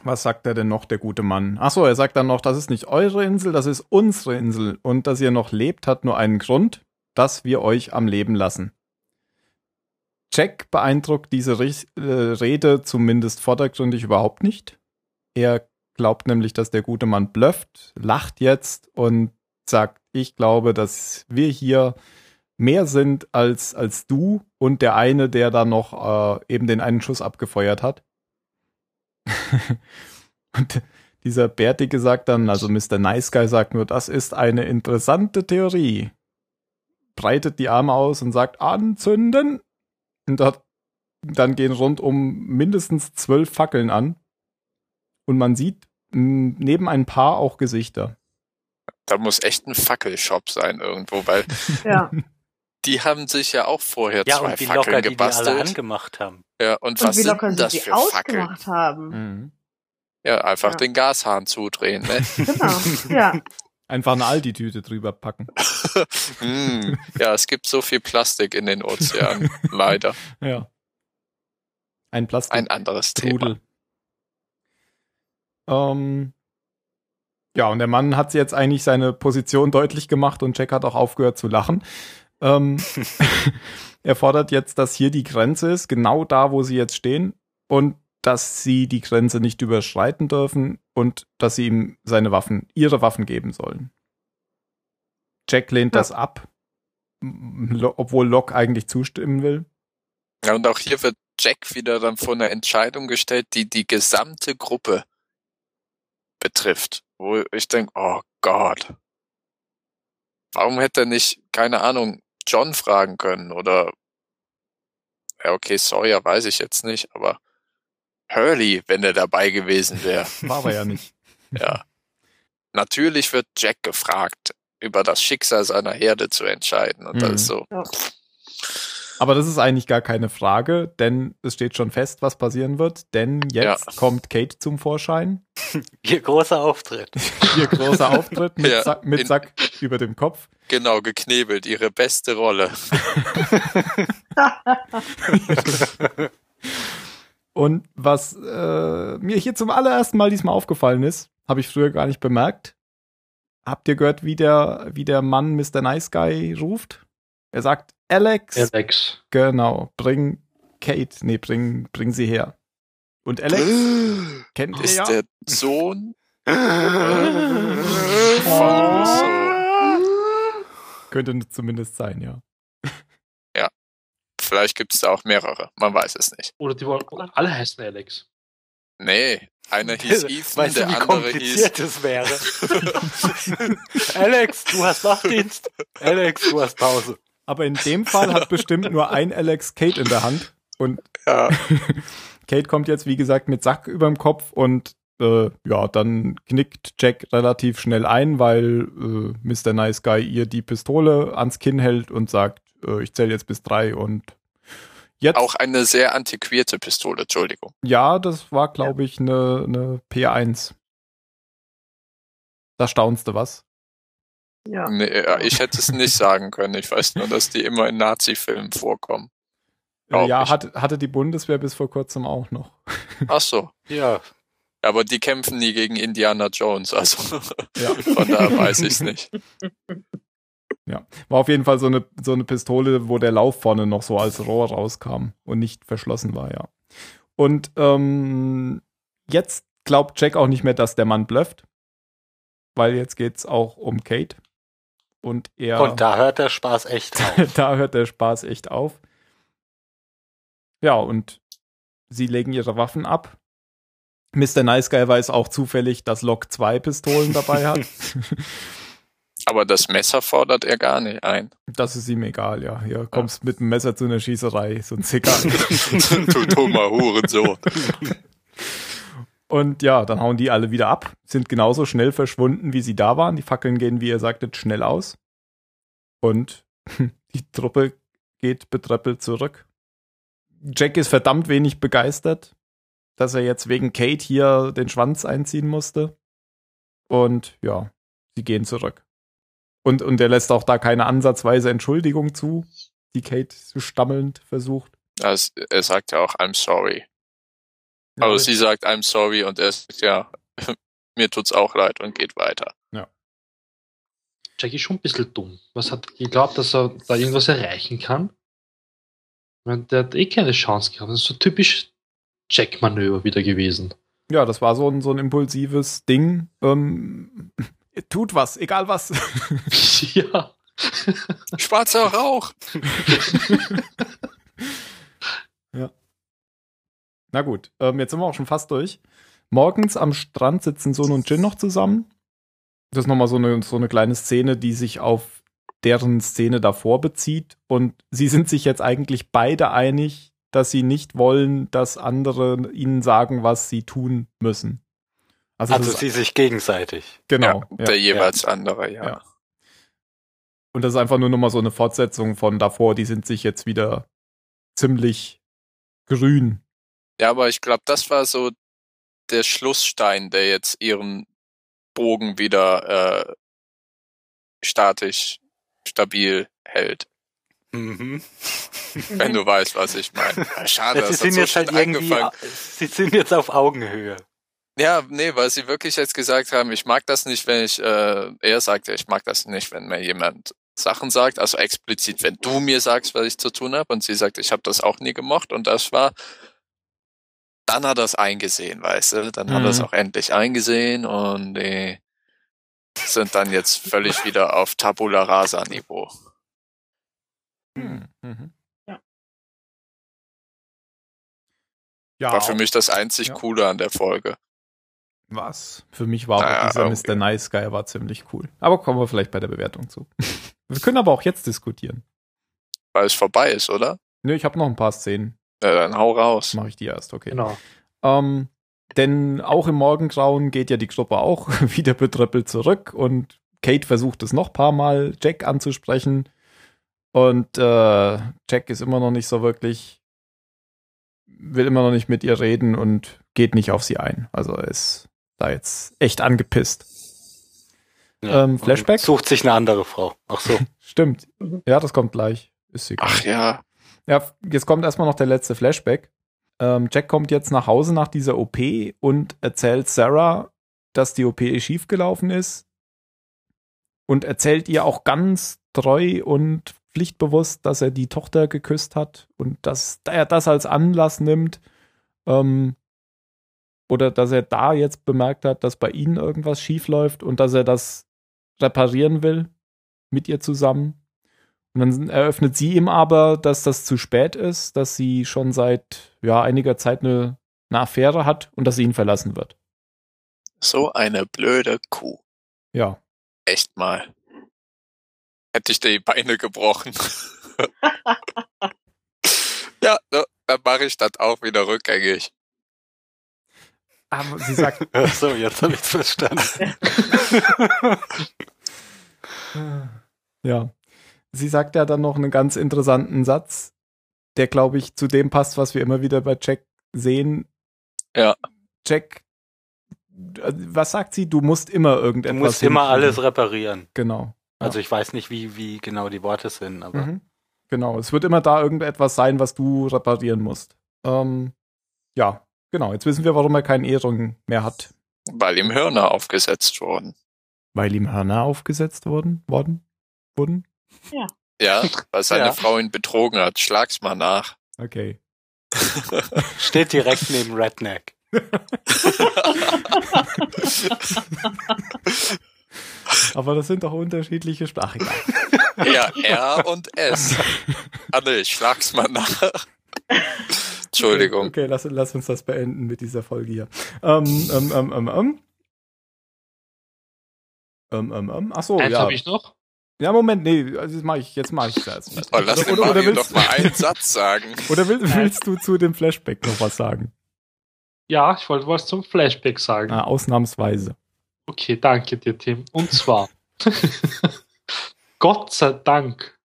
was sagt er denn noch, der gute Mann? Ach so, er sagt dann noch, das ist nicht eure Insel, das ist unsere Insel. Und dass ihr noch lebt, hat nur einen Grund, dass wir euch am Leben lassen. Jack beeindruckt diese äh, Rede zumindest vordergründig überhaupt nicht. Er glaubt nämlich, dass der gute Mann blufft, lacht jetzt und sagt, ich glaube, dass wir hier mehr sind als, als du und der eine, der da noch äh, eben den einen Schuss abgefeuert hat. und dieser Bärtige sagt dann, also Mr. Nice Guy sagt nur, das ist eine interessante Theorie. Breitet die Arme aus und sagt, anzünden. Und da, dann gehen rundum mindestens zwölf Fackeln an. Und man sieht neben ein paar auch Gesichter. Da muss echt ein Fackelshop sein irgendwo, weil Ja. die haben sich ja auch vorher Ja, zwei und wie Fackeln locker die die alle gebastelt. angemacht haben. Ja, und, Und was wie sind locker denn sie das die für Fackeln? ausgemacht haben. Mhm. Ja, einfach Ja. den Gashahn zudrehen, ne? Genau. Ja. Einfach eine Aldi-Tüte drüber packen. mm, ja, es gibt so viel Plastik in den Ozeanen, leider. Ja. Ein Plastik. Ein anderes Thema. Strudel. Ähm, Ja, und der Mann hat jetzt eigentlich seine Position deutlich gemacht und Jack hat auch aufgehört zu lachen. Ähm, er fordert jetzt, dass hier die Grenze ist, genau da, wo sie jetzt stehen und dass sie die Grenze nicht überschreiten dürfen und dass sie ihm seine Waffen, ihre Waffen geben sollen. Jack lehnt Ja. das ab, obwohl Locke eigentlich zustimmen will. Ja, und auch hier wird Jack wieder dann vor eine Entscheidung gestellt, die die gesamte Gruppe betrifft. Wo ich denke, oh Gott. Warum hätte er nicht, keine Ahnung, John fragen können oder, ja, okay, Sawyer weiß ich jetzt nicht, aber Hurley, wenn er dabei gewesen wäre. War aber ja nicht. Ja. Natürlich wird Jack gefragt, über das Schicksal seiner Herde zu entscheiden. Und das Mhm. ist so, Aber das ist eigentlich gar keine Frage, denn es steht schon fest, was passieren wird. Denn jetzt Ja. kommt Kate zum Vorschein. Ihr großer Auftritt. Ihr großer Auftritt mit, Ja, Sack, mit in- Sack über dem Kopf. genau, geknebelt, ihre beste Rolle. Und was äh, mir hier zum allerersten Mal diesmal aufgefallen ist, habe ich früher gar nicht bemerkt. Habt ihr gehört, wie der, wie der Mann Mr. Nice Guy ruft? Er sagt, Alex, Alex. genau, bring Kate, nee, bring, bring sie her. Und Alex kennt ihr ist ja. der Sohn Oh. Könnte zumindest sein, ja. Vielleicht gibt es da auch mehrere, man weiß es nicht. Oder die wollen, alle heißen Alex. Nee, einer hieß Ethan, weißt du, der wie andere hieß. kompliziert es wäre? Alex, du hast Wachdienst. Alex, du hast Pause. Aber in dem Fall hat bestimmt nur ein Alex Kate in der Hand. Und Ja, Kate kommt jetzt, wie gesagt, mit Sack überm Kopf und äh, ja, dann knickt Jack relativ schnell ein, weil äh, Mr. Nice Guy ihr die Pistole ans Kinn hält und sagt, äh, ich zähle jetzt bis drei und jetzt. auch eine sehr antiquierte Pistole, Entschuldigung. Ja, das war, glaube ich, eine eine P1. Da staunst du was. Ja. Nee, ja, ich hätte es nicht sagen können. Ich weiß nur, dass die immer in Nazi-Filmen vorkommen. Äh, Glaub ja, ich. hatte, hatte die Bundeswehr bis vor kurzem auch noch. Ach so. Ja, Aber die kämpfen nie gegen Indiana Jones, also Ja. von daher weiß ich es nicht. Ja, war auf jeden Fall so eine, so eine Pistole, wo der Lauf vorne noch so als Rohr rauskam und nicht verschlossen war, ja. Und ähm, jetzt glaubt Jack auch nicht mehr, dass der Mann blufft, weil jetzt geht's auch um Kate. Und er, und da hört der Spaß echt auf. da hört der Spaß echt auf. Ja, und sie legen ihre Waffen ab. Mr. Nice Guy weiß auch zufällig, dass Locke zwei Pistolen dabei hat. Aber das Messer fordert er gar nicht ein. Das ist ihm egal, ja. Hier kommst mit dem Messer zu einer Schießerei, so ein Zicker. du dummer Hurensohn. Und ja, dann hauen die alle wieder ab, sind genauso schnell verschwunden, wie sie da waren. Die Fackeln gehen, wie ihr sagtet, schnell aus. Und die Truppe geht betröppelt zurück. Jack ist verdammt wenig begeistert, dass er jetzt wegen Kate hier den Schwanz einziehen musste. Und ja, sie gehen zurück. Und, und er lässt auch da keine ansatzweise Entschuldigung zu, die Kate so stammelnd versucht. Das, er sagt ja auch, I'm sorry. Aber sie sagt, I'm sorry und er sagt, ja, mir tut's auch leid und geht weiter. Jack ist schon ein bisschen dumm. Was hat geglaubt, dass er da irgendwas erreichen kann? Ich meine, Der hat eh keine Chance gehabt. Das ist so typisch Jack-Manöver wieder gewesen. Ja, das war so ein, so ein impulsives Ding. Ähm, tut was, egal was. ja. Schwarzer Rauch! Na gut, ähm, jetzt sind wir auch schon fast durch. Morgens am Strand sitzen Sohn und Jin noch zusammen. Das ist nochmal so eine, so eine kleine Szene, die sich auf deren Szene davor bezieht. Und sie sind sich jetzt eigentlich beide einig, dass sie nicht wollen, dass andere ihnen sagen, was sie tun müssen. Also, Also sie sich gegenseitig. genau. ja, ja. der jeweils andere, ja. Ja. Und das ist einfach nur nochmal so eine Fortsetzung von davor. Die sind sich jetzt wieder ziemlich grün. Ja, aber ich glaube, das war so der Schlussstein, der jetzt ihren Bogen wieder äh, statisch, stabil hält. Mhm. Wenn du weißt, was ich meine. Schade, Ja, sie das hat sind so jetzt halt irgendwie, angefangen. sie sind jetzt auf Augenhöhe. Ja, nee, weil sie wirklich jetzt gesagt haben, ich mag das nicht, wenn ich, äh, er sagt ja, ich mag das nicht, wenn mir jemand Sachen sagt, also explizit, wenn du mir sagst, was ich zu tun habe, und sie sagt, ich habe das auch nie gemocht, und das war, dann hat er es eingesehen, weißt du, dann hat er es Mhm. auch endlich eingesehen und die sind dann jetzt völlig wieder auf Tabula Rasa Niveau. Hm. Mhm. Ja. Ja, War für mich das einzig Ja. Coole an der Folge. was? Für mich war Naja, auch dieser irgendwie. Mr. Nice Guy war ziemlich cool. Aber kommen wir vielleicht bei der Bewertung zu. Wir können aber auch jetzt diskutieren. Weil es vorbei ist, oder? Nö, ich habe noch ein paar Szenen. Ja, dann hau raus. Mache ich die erst, okay. Genau. Ähm, denn auch im Morgengrauen geht ja die Gruppe auch wieder betröppelt zurück und Kate versucht es noch ein paar Mal, Jack anzusprechen. Und äh, Jack ist immer noch nicht so wirklich, will immer noch nicht mit ihr reden und geht nicht auf sie ein. Also er ist da jetzt echt angepisst. Ähm, Flashback? Sucht sich eine andere Frau. Ach so. Stimmt. Mhm. Ja, das kommt gleich. Ist egal. Ach ja, Ja, jetzt kommt erstmal noch der letzte Flashback. Ähm, Jack kommt jetzt nach Hause nach dieser OP und erzählt Sarah, dass die OP schiefgelaufen ist. Und erzählt ihr auch ganz treu und pflichtbewusst, dass er die Tochter geküsst hat und dass er das als Anlass nimmt. Ähm, oder dass er da jetzt bemerkt hat, dass bei ihnen irgendwas schief läuft und dass er das reparieren will mit ihr zusammen. Und dann eröffnet sie ihm aber, dass das zu spät ist, dass sie schon seit ja, einiger Zeit eine, eine Affäre hat und dass sie ihn verlassen wird. so eine blöde Kuh. Ja. Echt mal. Hätte ich dir die Beine gebrochen. ja, so, dann mache ich das auch wieder rückgängig. Aber sie sagt, so, jetzt habe ich verstanden. ja. Sie sagt ja dann noch einen ganz interessanten Satz, der, glaube ich, zu dem passt, was wir immer wieder bei Jack sehen. Ja. Jack, was sagt sie? Du musst immer Du irgendetwas. musst immer hinkriegen. alles reparieren. Genau. Also ich weiß nicht, wie, wie genau die Worte sind, aber Mhm. Genau, es wird immer da irgendetwas sein, was du reparieren musst. Ähm, ja, genau. Jetzt wissen wir, warum er keinen Ehrung mehr hat. Weil ihm Hörner aufgesetzt wurden. Weil ihm Hörner aufgesetzt wurden? Worden? Wurden? Ja, weil seine Ja. Frau ihn betrogen hat. Schlag's mal nach. Okay. steht direkt neben Redneck. Aber das sind doch unterschiedliche Sprachen. ja, R und S. Ah nee, schlag's mal nach. Entschuldigung. Okay, lass, lass uns das beenden mit dieser Folge hier. Ähm, ähm, ähm, ähm, ähm. Ähm, ähm, ähm. Ach so, Eins ja. habe ich noch. Ja, Moment, nee, also jetzt mache ich, jetzt mach ich das. Oh, lass den Oder- oder willst- doch mal einen Satz sagen. Oder will, willst du zu dem Flashback noch was sagen? Ja, ich wollte was zum Flashback sagen. Ah, ausnahmsweise. Okay, danke dir, Tim. Und zwar, Gott sei Dank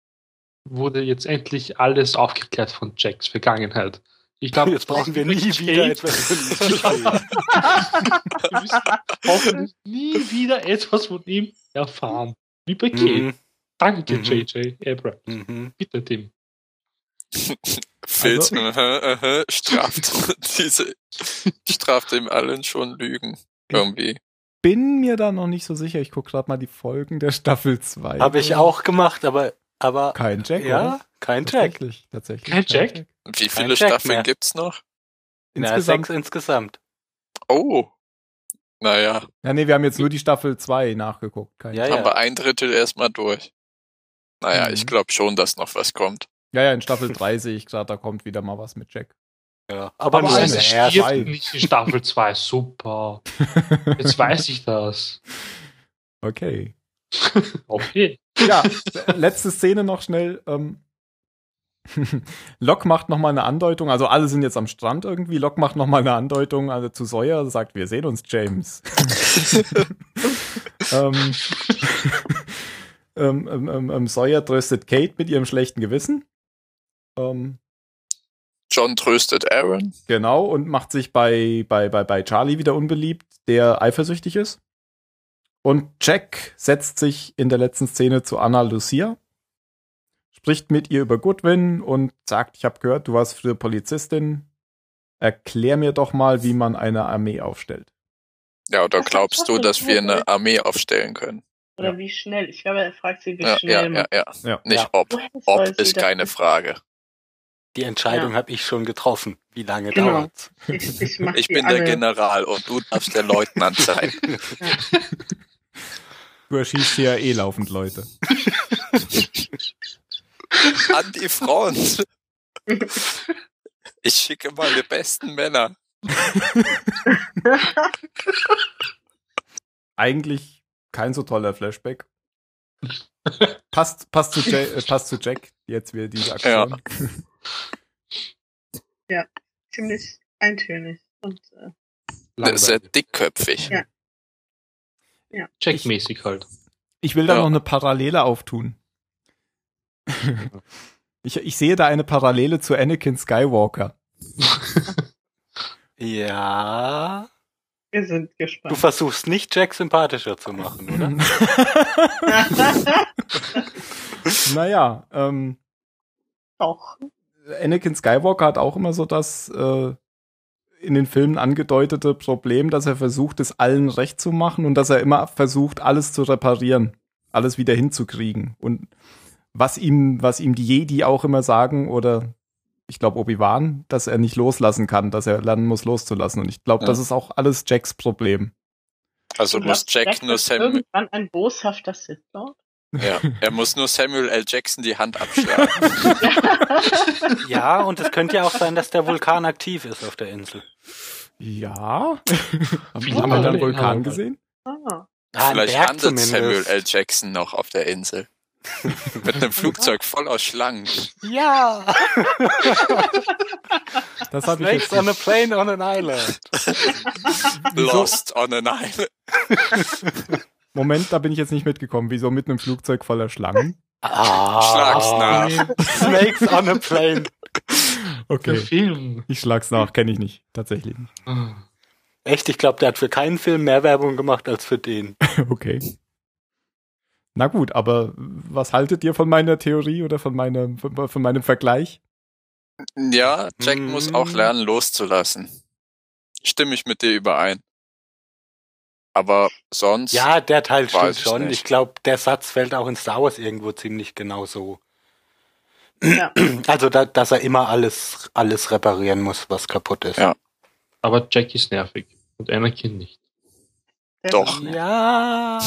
wurde jetzt endlich alles aufgeklärt von Jacks Vergangenheit. Ich glaube, Jetzt brauchen wir nie Kate- wieder etwas von ihm. Wir müssen hoffentlich nie wieder etwas von ihm erfahren. Wie bei Kate. Mhm, Danke, Mhm. JJ Abrams. mhm. Bitte, Tim. Filz Also- äh, äh, straft diese straft dem allen schon Lügen. Irgendwie. Bin mir da noch nicht so sicher. Ich gucke gerade mal die Folgen der Staffel 2. Habe ich auch gemacht, aber, aber Kein Jack, ja, oder? kein Jack. Tatsächlich, tatsächlich. Kein Jack? Wie Kein viele Jack Staffeln mehr. gibt's noch? Na, Insgesamt. sechs insgesamt. Oh. Naja, Ja, nee, wir haben jetzt nur die Staffel 2 nachgeguckt. Kein Ja, Jack. haben wir ein Drittel erstmal durch. Naja, Mhm. ich glaube schon, dass noch was kommt. ja, ja, in Staffel 3 sehe ich gerade, da kommt wieder mal was mit Jack. Ja, aber, Aber der stirbt nicht in Staffel 2. Super. Jetzt weiß ich das. Okay. Okay. Ja, letzte Szene noch schnell. Ähm, Locke macht noch mal eine Andeutung, also alle sind jetzt am Strand irgendwie. Locke macht noch mal eine Andeutung also zu Sawyer, sagt, wir sehen uns, James. ähm, ähm, ähm, ähm, ähm, Sawyer tröstet Kate mit ihrem schlechten Gewissen. Ähm, John tröstet Aaron. Genau, und macht sich bei, bei, bei, bei Charlie wieder unbeliebt, der eifersüchtig ist. Und Jack setzt sich in der letzten Szene zu Anna Lucia, spricht mit ihr über Goodwin und sagt, ich habe gehört, du warst früher Polizistin. Erklär mir doch mal, wie man eine Armee aufstellt. Ja, oder glaubst du, das dass wir eine Armee aufstellen können? Oder wie schnell? Ich glaube, er fragt sie, wie Ja, schnell ja, ja, man. ja. Ja. Nicht Ja. ob. Ob ist keine? Frage. Die Entscheidung Ja. habe ich schon getroffen. Wie lange Genau. dauert's? Ich, ich, Ich bin alle. der General und du darfst der Leutnant sein. Du erschießt hier ja eh laufend Leute. An die Front. Ich schicke meine besten Männer. Eigentlich kein so toller Flashback. passt, passt, zu Jack, äh, passt zu Jack, jetzt wieder diese Aktion. Ziemlich eintönig. Und äh, Sehr dickköpfig. Ja. Jack-mäßig halt. Ich will da Ja. noch eine Parallele auftun. ich, ich sehe da eine Parallele zu Anakin Skywalker. Ja. wir sind Du gespannt. versuchst nicht Jack sympathischer zu machen, oder? naja, ähm, Doch. Anakin Skywalker hat auch immer so das äh, in den Filmen angedeutete Problem, dass er versucht, es allen recht zu machen und dass er immer versucht, alles zu reparieren, alles wieder hinzukriegen. Und was ihm, was ihm die Jedi auch immer sagen, oder ich glaube Obi-Wan, dass er nicht loslassen kann, dass er lernen muss, loszulassen. Und ich glaube, Ja. das ist auch alles Jacks Problem. Also muss glaubst, Jack nur ist Samuel, irgendwann ein boshafter Sith Lord? ja, er muss nur Samuel L. Jackson die Hand abschlagen. Ja, und es könnte ja auch sein, dass der Vulkan aktiv ist auf der Insel. Ja. haben wir da einen Vulkan gesehen? ah. Ah, Vielleicht landet Samuel L. Jackson noch auf der Insel. Mit einem Flugzeug voller Schlangen. Ja. Das habe ich Snakes jetzt on a plane on an island. Lost on an island. Moment, da bin ich jetzt nicht mitgekommen. Wieso mit einem Flugzeug voller Schlangen? Ah. Schlag's nach. Snakes on a plane. Der Okay. Film. Ich schlag's nach, kenne ich nicht. Tatsächlich nicht. Ah. Echt, ich glaube, der hat für keinen Film mehr Werbung gemacht als für den. Okay. Na gut, aber was haltet ihr von meiner Theorie oder von meinem, von, von meinem Vergleich? Ja, Jack Hm. muss auch lernen, loszulassen. Stimme ich mit dir überein. Aber sonst, Ja, der Teil stimmt ich schon. nicht. Ich glaube, der Satz fällt auch in Star Wars irgendwo ziemlich genau so. Ja. Also, da, dass er immer alles, alles reparieren muss, was kaputt ist. Ja. Aber Jack ist nervig. Und Anakin nicht. Der Doch. ist auch Ja.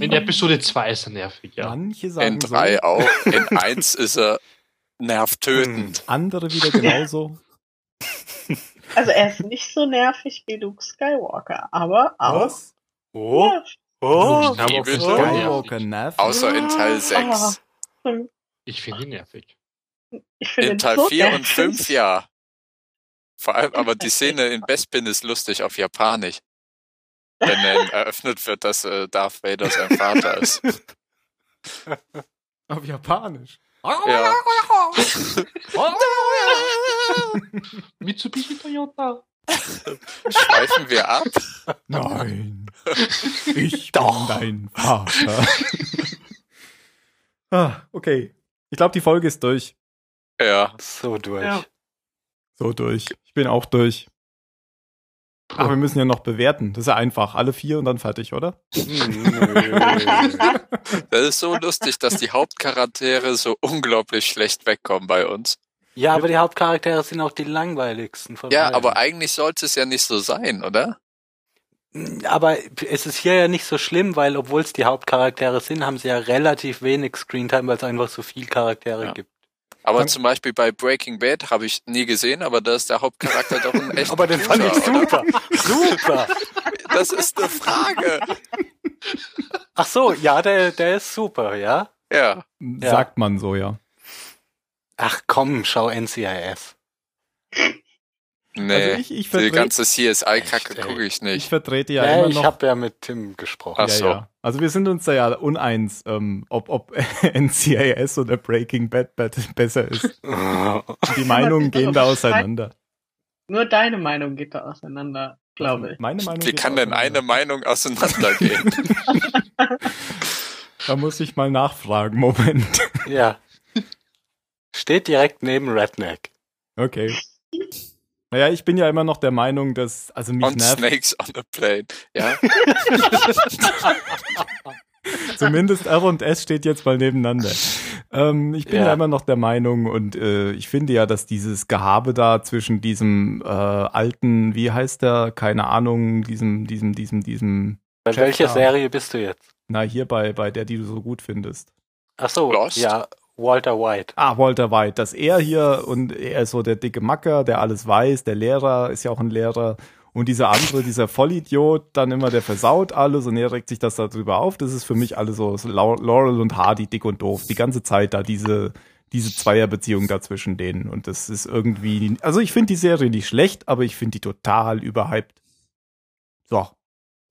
In Episode 2 ist er nervig, ja. Manche sagen in drei so, auch. In eins ist er nervtötend. andere wieder genauso. Also er ist nicht so nervig wie Luke Skywalker, aber auch Was? Oh, nervig. oh. Auch Wie für bitte? Skywalker nervt. Außer in Teil Ah. 6. Ich finde ihn nervig. Ich finde In Teil so 4 und nervig. 5 ja. Vor allem aber die Szene in Bespin ist lustig auf Japanisch. Wenn dann eröffnet wird, dass äh, Darth Vader sein Vater ist. Auf Japanisch. Ja. Mitsubishi Toyota. Schweifen wir ab? Nein. Ich Doch. bin dein Vater. ah, okay. Ich glaube, die Folge ist durch. Ja. So durch. Ja. So durch. Ich bin auch durch. Ach, wir müssen ja noch bewerten. Das ist ja einfach. Alle vier und dann fertig, oder? Nö. Das ist so lustig, dass die Hauptcharaktere so unglaublich schlecht wegkommen bei uns. Ja, aber die Hauptcharaktere sind auch die langweiligsten von Ja, allen. aber eigentlich sollte es ja nicht so sein, oder? Aber es ist hier ja nicht so schlimm, weil obwohl es die Hauptcharaktere sind, haben sie ja relativ wenig Screentime, weil es einfach so viel Charaktere Ja. gibt. Aber Dann- zum Beispiel bei Breaking Bad habe ich nie gesehen, aber da ist der Hauptcharakter doch ein echt Aber den fand ich super. super. Das ist eine Frage. Ach so, ja, der, der ist super, ja? Ja. Sagt man so, ja. Ach komm, schau NCIS. Nee. Also ich, ich die vertrete ganze CSI-Kacke gucke ich ich nicht. vertrete ja, Ja, immer ich noch. habe ja mit Tim gesprochen. Ach so. Also wir sind uns da ja uneins, ähm, ob, ob NCIS oder Breaking Bad besser ist. Die Meinungen gehen da auseinander. Nur deine Meinung geht da auseinander, glaube ich. Meine Meinung Wie kann denn eine auseinander. Meinung auseinandergehen? Da muss ich mal nachfragen. Moment. Ja. Steht direkt neben Redneck. Okay. Naja, ich bin ja immer noch der Meinung, dass, also mich Und nervt Snakes on a Plane. Ja, zumindest R und S steht jetzt mal nebeneinander. Ähm, ich bin ja. Ja. immer noch der Meinung und äh, ich finde ja, dass dieses Gehabe da zwischen diesem äh, alten, wie heißt der, keine Ahnung, diesem, diesem, diesem, diesem, Bei welcher. Serie bist du jetzt? na hier bei, bei der, die du so gut findest. Ach so, Lost? ja, Walter White. Ah, Walter White, dass er hier und er ist so der dicke Macker, der alles weiß, der Lehrer ist ja auch ein Lehrer und dieser andere, dieser Vollidiot, dann immer der versaut alles und er regt sich das darüber auf. Das ist für mich alles so, so Lau- Laurel und Hardy, dick und doof, die ganze Zeit da diese diese Zweierbeziehung da zwischen denen und das ist irgendwie, also ich finde die Serie nicht schlecht, aber ich finde die total überhyped. So,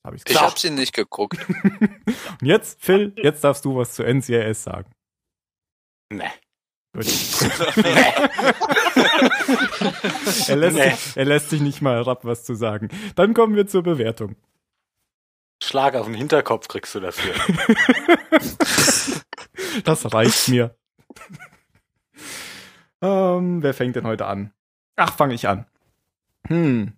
habe ich ich gesagt. habe sie nicht geguckt. Und jetzt, Phil, jetzt darfst du was zu NCIS sagen. Nee. Gut. er, lässt Nee. sich, er lässt sich nicht mal herab, was zu sagen. Dann kommen wir zur Bewertung. Schlag auf den Hinterkopf kriegst du dafür. Das reicht mir. ähm, wer fängt denn heute an? Ach, fange ich an. Hm.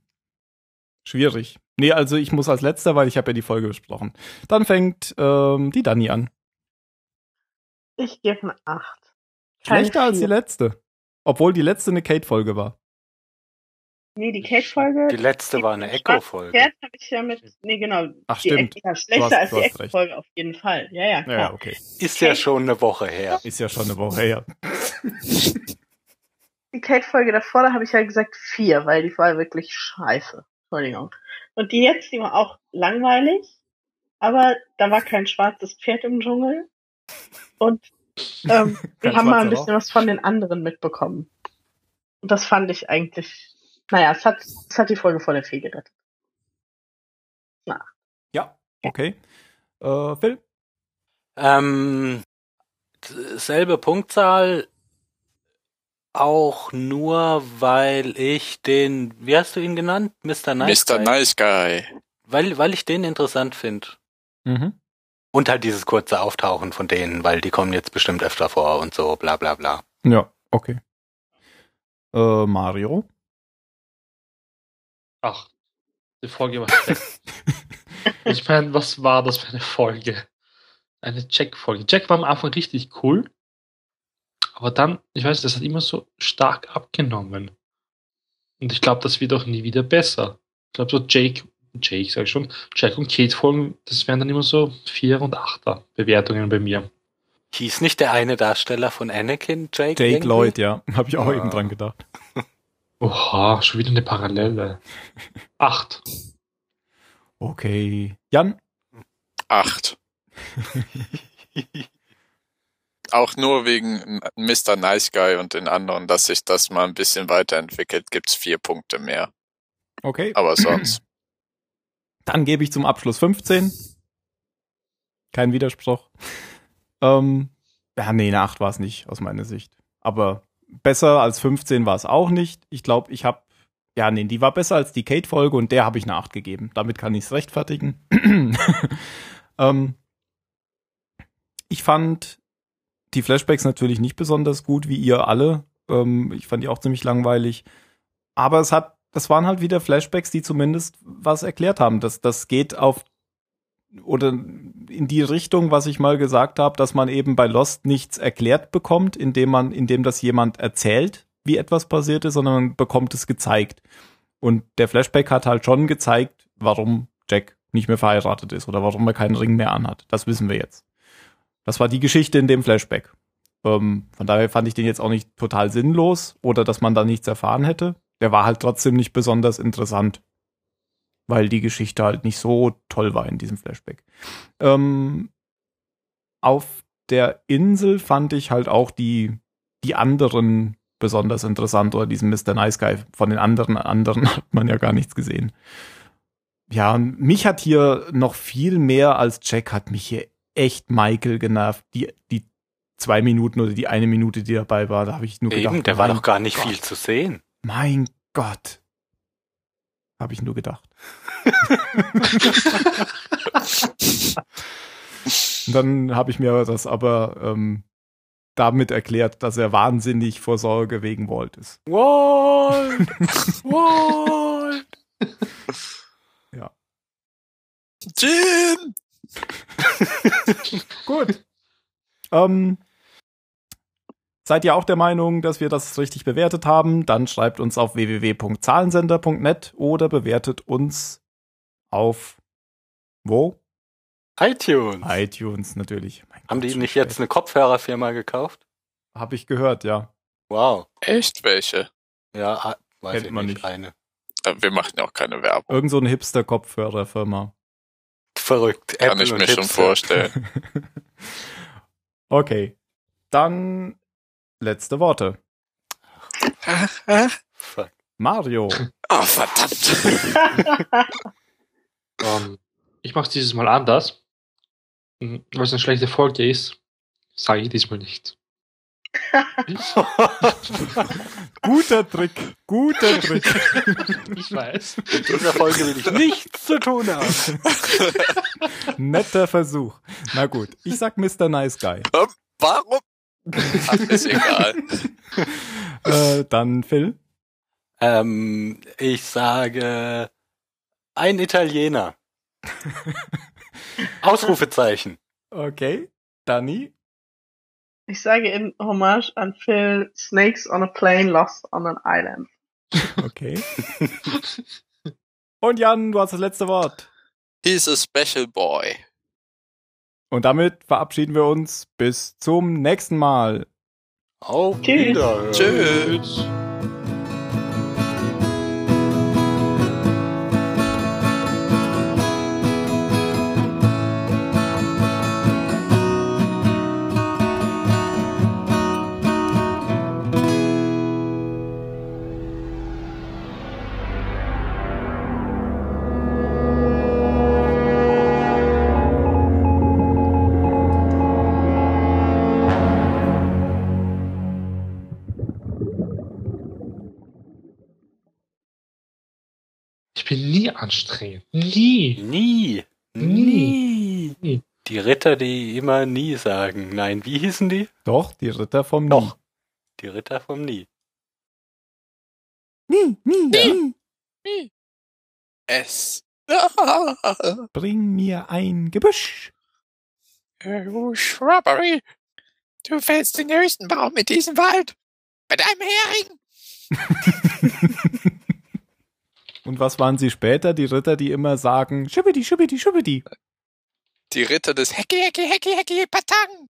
Schwierig. Nee, also ich muss als letzter, weil ich habe ja die Folge besprochen. Dann fängt ähm, die Dani an. Ich gebe eine 8. Schlechter als die letzte. Obwohl die letzte eine Kate-Folge war. Nee, die Kate-Folge. Die letzte war eine Echo-Folge. Habe ich ja mit. Nee, genau. Ach, Die stimmt. Ja, Du schlechter hast- als die. Echo-Folge auf jeden Fall. Ja, ja, klar. Ja, okay. Ist ja schon eine Woche her. Ist ja schon eine Woche her. Die Kate-Folge davor, da habe ich ja gesagt vier, weil die war wirklich scheiße. Entschuldigung. Und die jetzt, die war auch langweilig, aber da war kein schwarzes Pferd im Dschungel. Und ähm, wir haben mal ein bisschen was von den anderen mitbekommen. Und das fand ich eigentlich, naja, es hat, es hat die Folge vor der Fee gerettet. Ja, okay. Äh, Phil? Ähm, selbe Punktzahl, auch nur, weil ich den, wie hast du ihn genannt? Mr. Nice Mr. Guy? Nice Guy. Weil, weil ich den interessant finde. Mhm. Und halt dieses kurze Auftauchen von denen, weil die kommen jetzt bestimmt öfter vor und so, bla bla bla. Ja, okay. Äh, Mario? Ach, die Folge war ich meine, was war das für eine Folge? Eine Jack-Folge. Jack war am Anfang richtig cool, aber dann, ich weiß, das hat immer so stark abgenommen. Und ich glaube, das wird auch nie wieder besser. Ich glaube, so Jake, Jake, sag ich schon, Jack und Kate Folgen, das wären dann immer so Vier- und Achter Bewertungen bei mir. Hieß nicht der eine Darsteller von Anakin Jake? Jake irgendwie? Lloyd, ja. Habe ich auch Ah. eben dran gedacht. Oha, schon wieder eine Parallele. Acht. Okay. Jan? Acht. Auch nur wegen Mr. Nice Guy und den anderen, dass sich das mal ein bisschen weiterentwickelt, gibt's vier Punkte mehr. Okay. Aber sonst. Dann gebe ich zum Abschluss 15. Kein Widerspruch. Ähm, ja, nee, eine 8 war es nicht, aus meiner Sicht. Aber besser als 15 war es auch nicht. Ich glaube, ich habe, ja, nee, die war besser als die Kate-Folge und der habe ich eine 8 gegeben. Damit kann ich es rechtfertigen. ähm, ich fand die Flashbacks natürlich nicht besonders gut, wie ihr alle. Ähm, ich fand die auch ziemlich langweilig. Aber es hat, das waren halt wieder Flashbacks, die zumindest was erklärt haben. Das, das geht auf oder in die Richtung, was ich mal gesagt habe, dass man eben bei Lost nichts erklärt bekommt, indem man, indem das jemand erzählt, wie etwas passiert ist, sondern man bekommt es gezeigt. Und der Flashback hat halt schon gezeigt, warum Jack nicht mehr verheiratet ist oder warum er keinen Ring mehr anhat. Das wissen wir jetzt. Das war die Geschichte in dem Flashback. Ähm, von daher fand ich den jetzt auch nicht total sinnlos oder dass man da nichts erfahren hätte. Der war halt trotzdem nicht besonders interessant, weil die Geschichte halt nicht so toll war in diesem Flashback. Ähm, auf der Insel fand ich halt auch die, die anderen besonders interessant oder diesen Mr. Nice Guy. Von den anderen, anderen hat man ja gar nichts gesehen. Ja, mich hat hier noch viel mehr als Jack hat mich hier echt Michael genervt. Die, die zwei Minuten oder die eine Minute, die dabei war, da habe ich nur Eben, gedacht, der war mein doch gar nicht Gott. viel zu sehen. Mein Gott. Habe ich nur gedacht. Dann habe ich mir das aber ähm, damit erklärt, dass er wahnsinnig vor Sorge wegen Walt ist. Walt! Walt! Jin! Gut. ähm, seid ihr auch der Meinung, dass wir das richtig bewertet haben? Dann schreibt uns auf www.zahlensender.net oder bewertet uns auf wo? iTunes. iTunes natürlich. Mein Haben Gott, die nicht jetzt eine Kopfhörerfirma gekauft? Hab ich gehört, ja. Wow. Echt welche? Ja, ah, weiß Kennt ich man nicht. nicht. Eine. Äh, Wir machen ja auch keine Werbung. Irgend so eine Hipster-Kopfhörerfirma. Verrückt. Kann Apple ich mir schon vorstellen. okay. Dann letzte Worte. Mario. Oh, verdammt. Ähm, ich mache es dieses Mal anders. Weil es eine schlechte Folge ist, sage ich diesmal nichts. Guter Trick. Guter Trick. Ich weiß. Mit dieser Folge will ich nichts zu tun haben. Netter Versuch. Na gut. Ich sag Mr. Nice Guy. Warum? Ach, ist egal. Äh, dann Phil. Ähm, ich sage ein Italiener. Ausrufezeichen. Okay. Danny. Ich sage in Hommage an Phil Snakes on a Plane Lost on an Island. Okay. Und Jan, du hast das letzte Wort. He's a special boy. Und damit verabschieden wir uns bis zum nächsten Mal. Auf Tschüss. Wiederhören. Tschüss. Bin nie anstrengend. Nie. Nie. Nie. Nie. Die Ritter, die immer nie sagen. Nein, wie hießen die? Doch, die Ritter vom Doch. Die Ritter vom Nie. Nie. Nie, nie, Ja. nie. Es. Bring mir ein Gebüsch. Oh, Shrubbery. Du fällst den höchsten Baum in diesem Wald. Bei deinem Hering. Und was waren sie später? Die Ritter, die immer sagen, schibbidi, schibbidi, schibbidi. Die Ritter des Hecki, Hecki, Hecki, Hecki, Patang.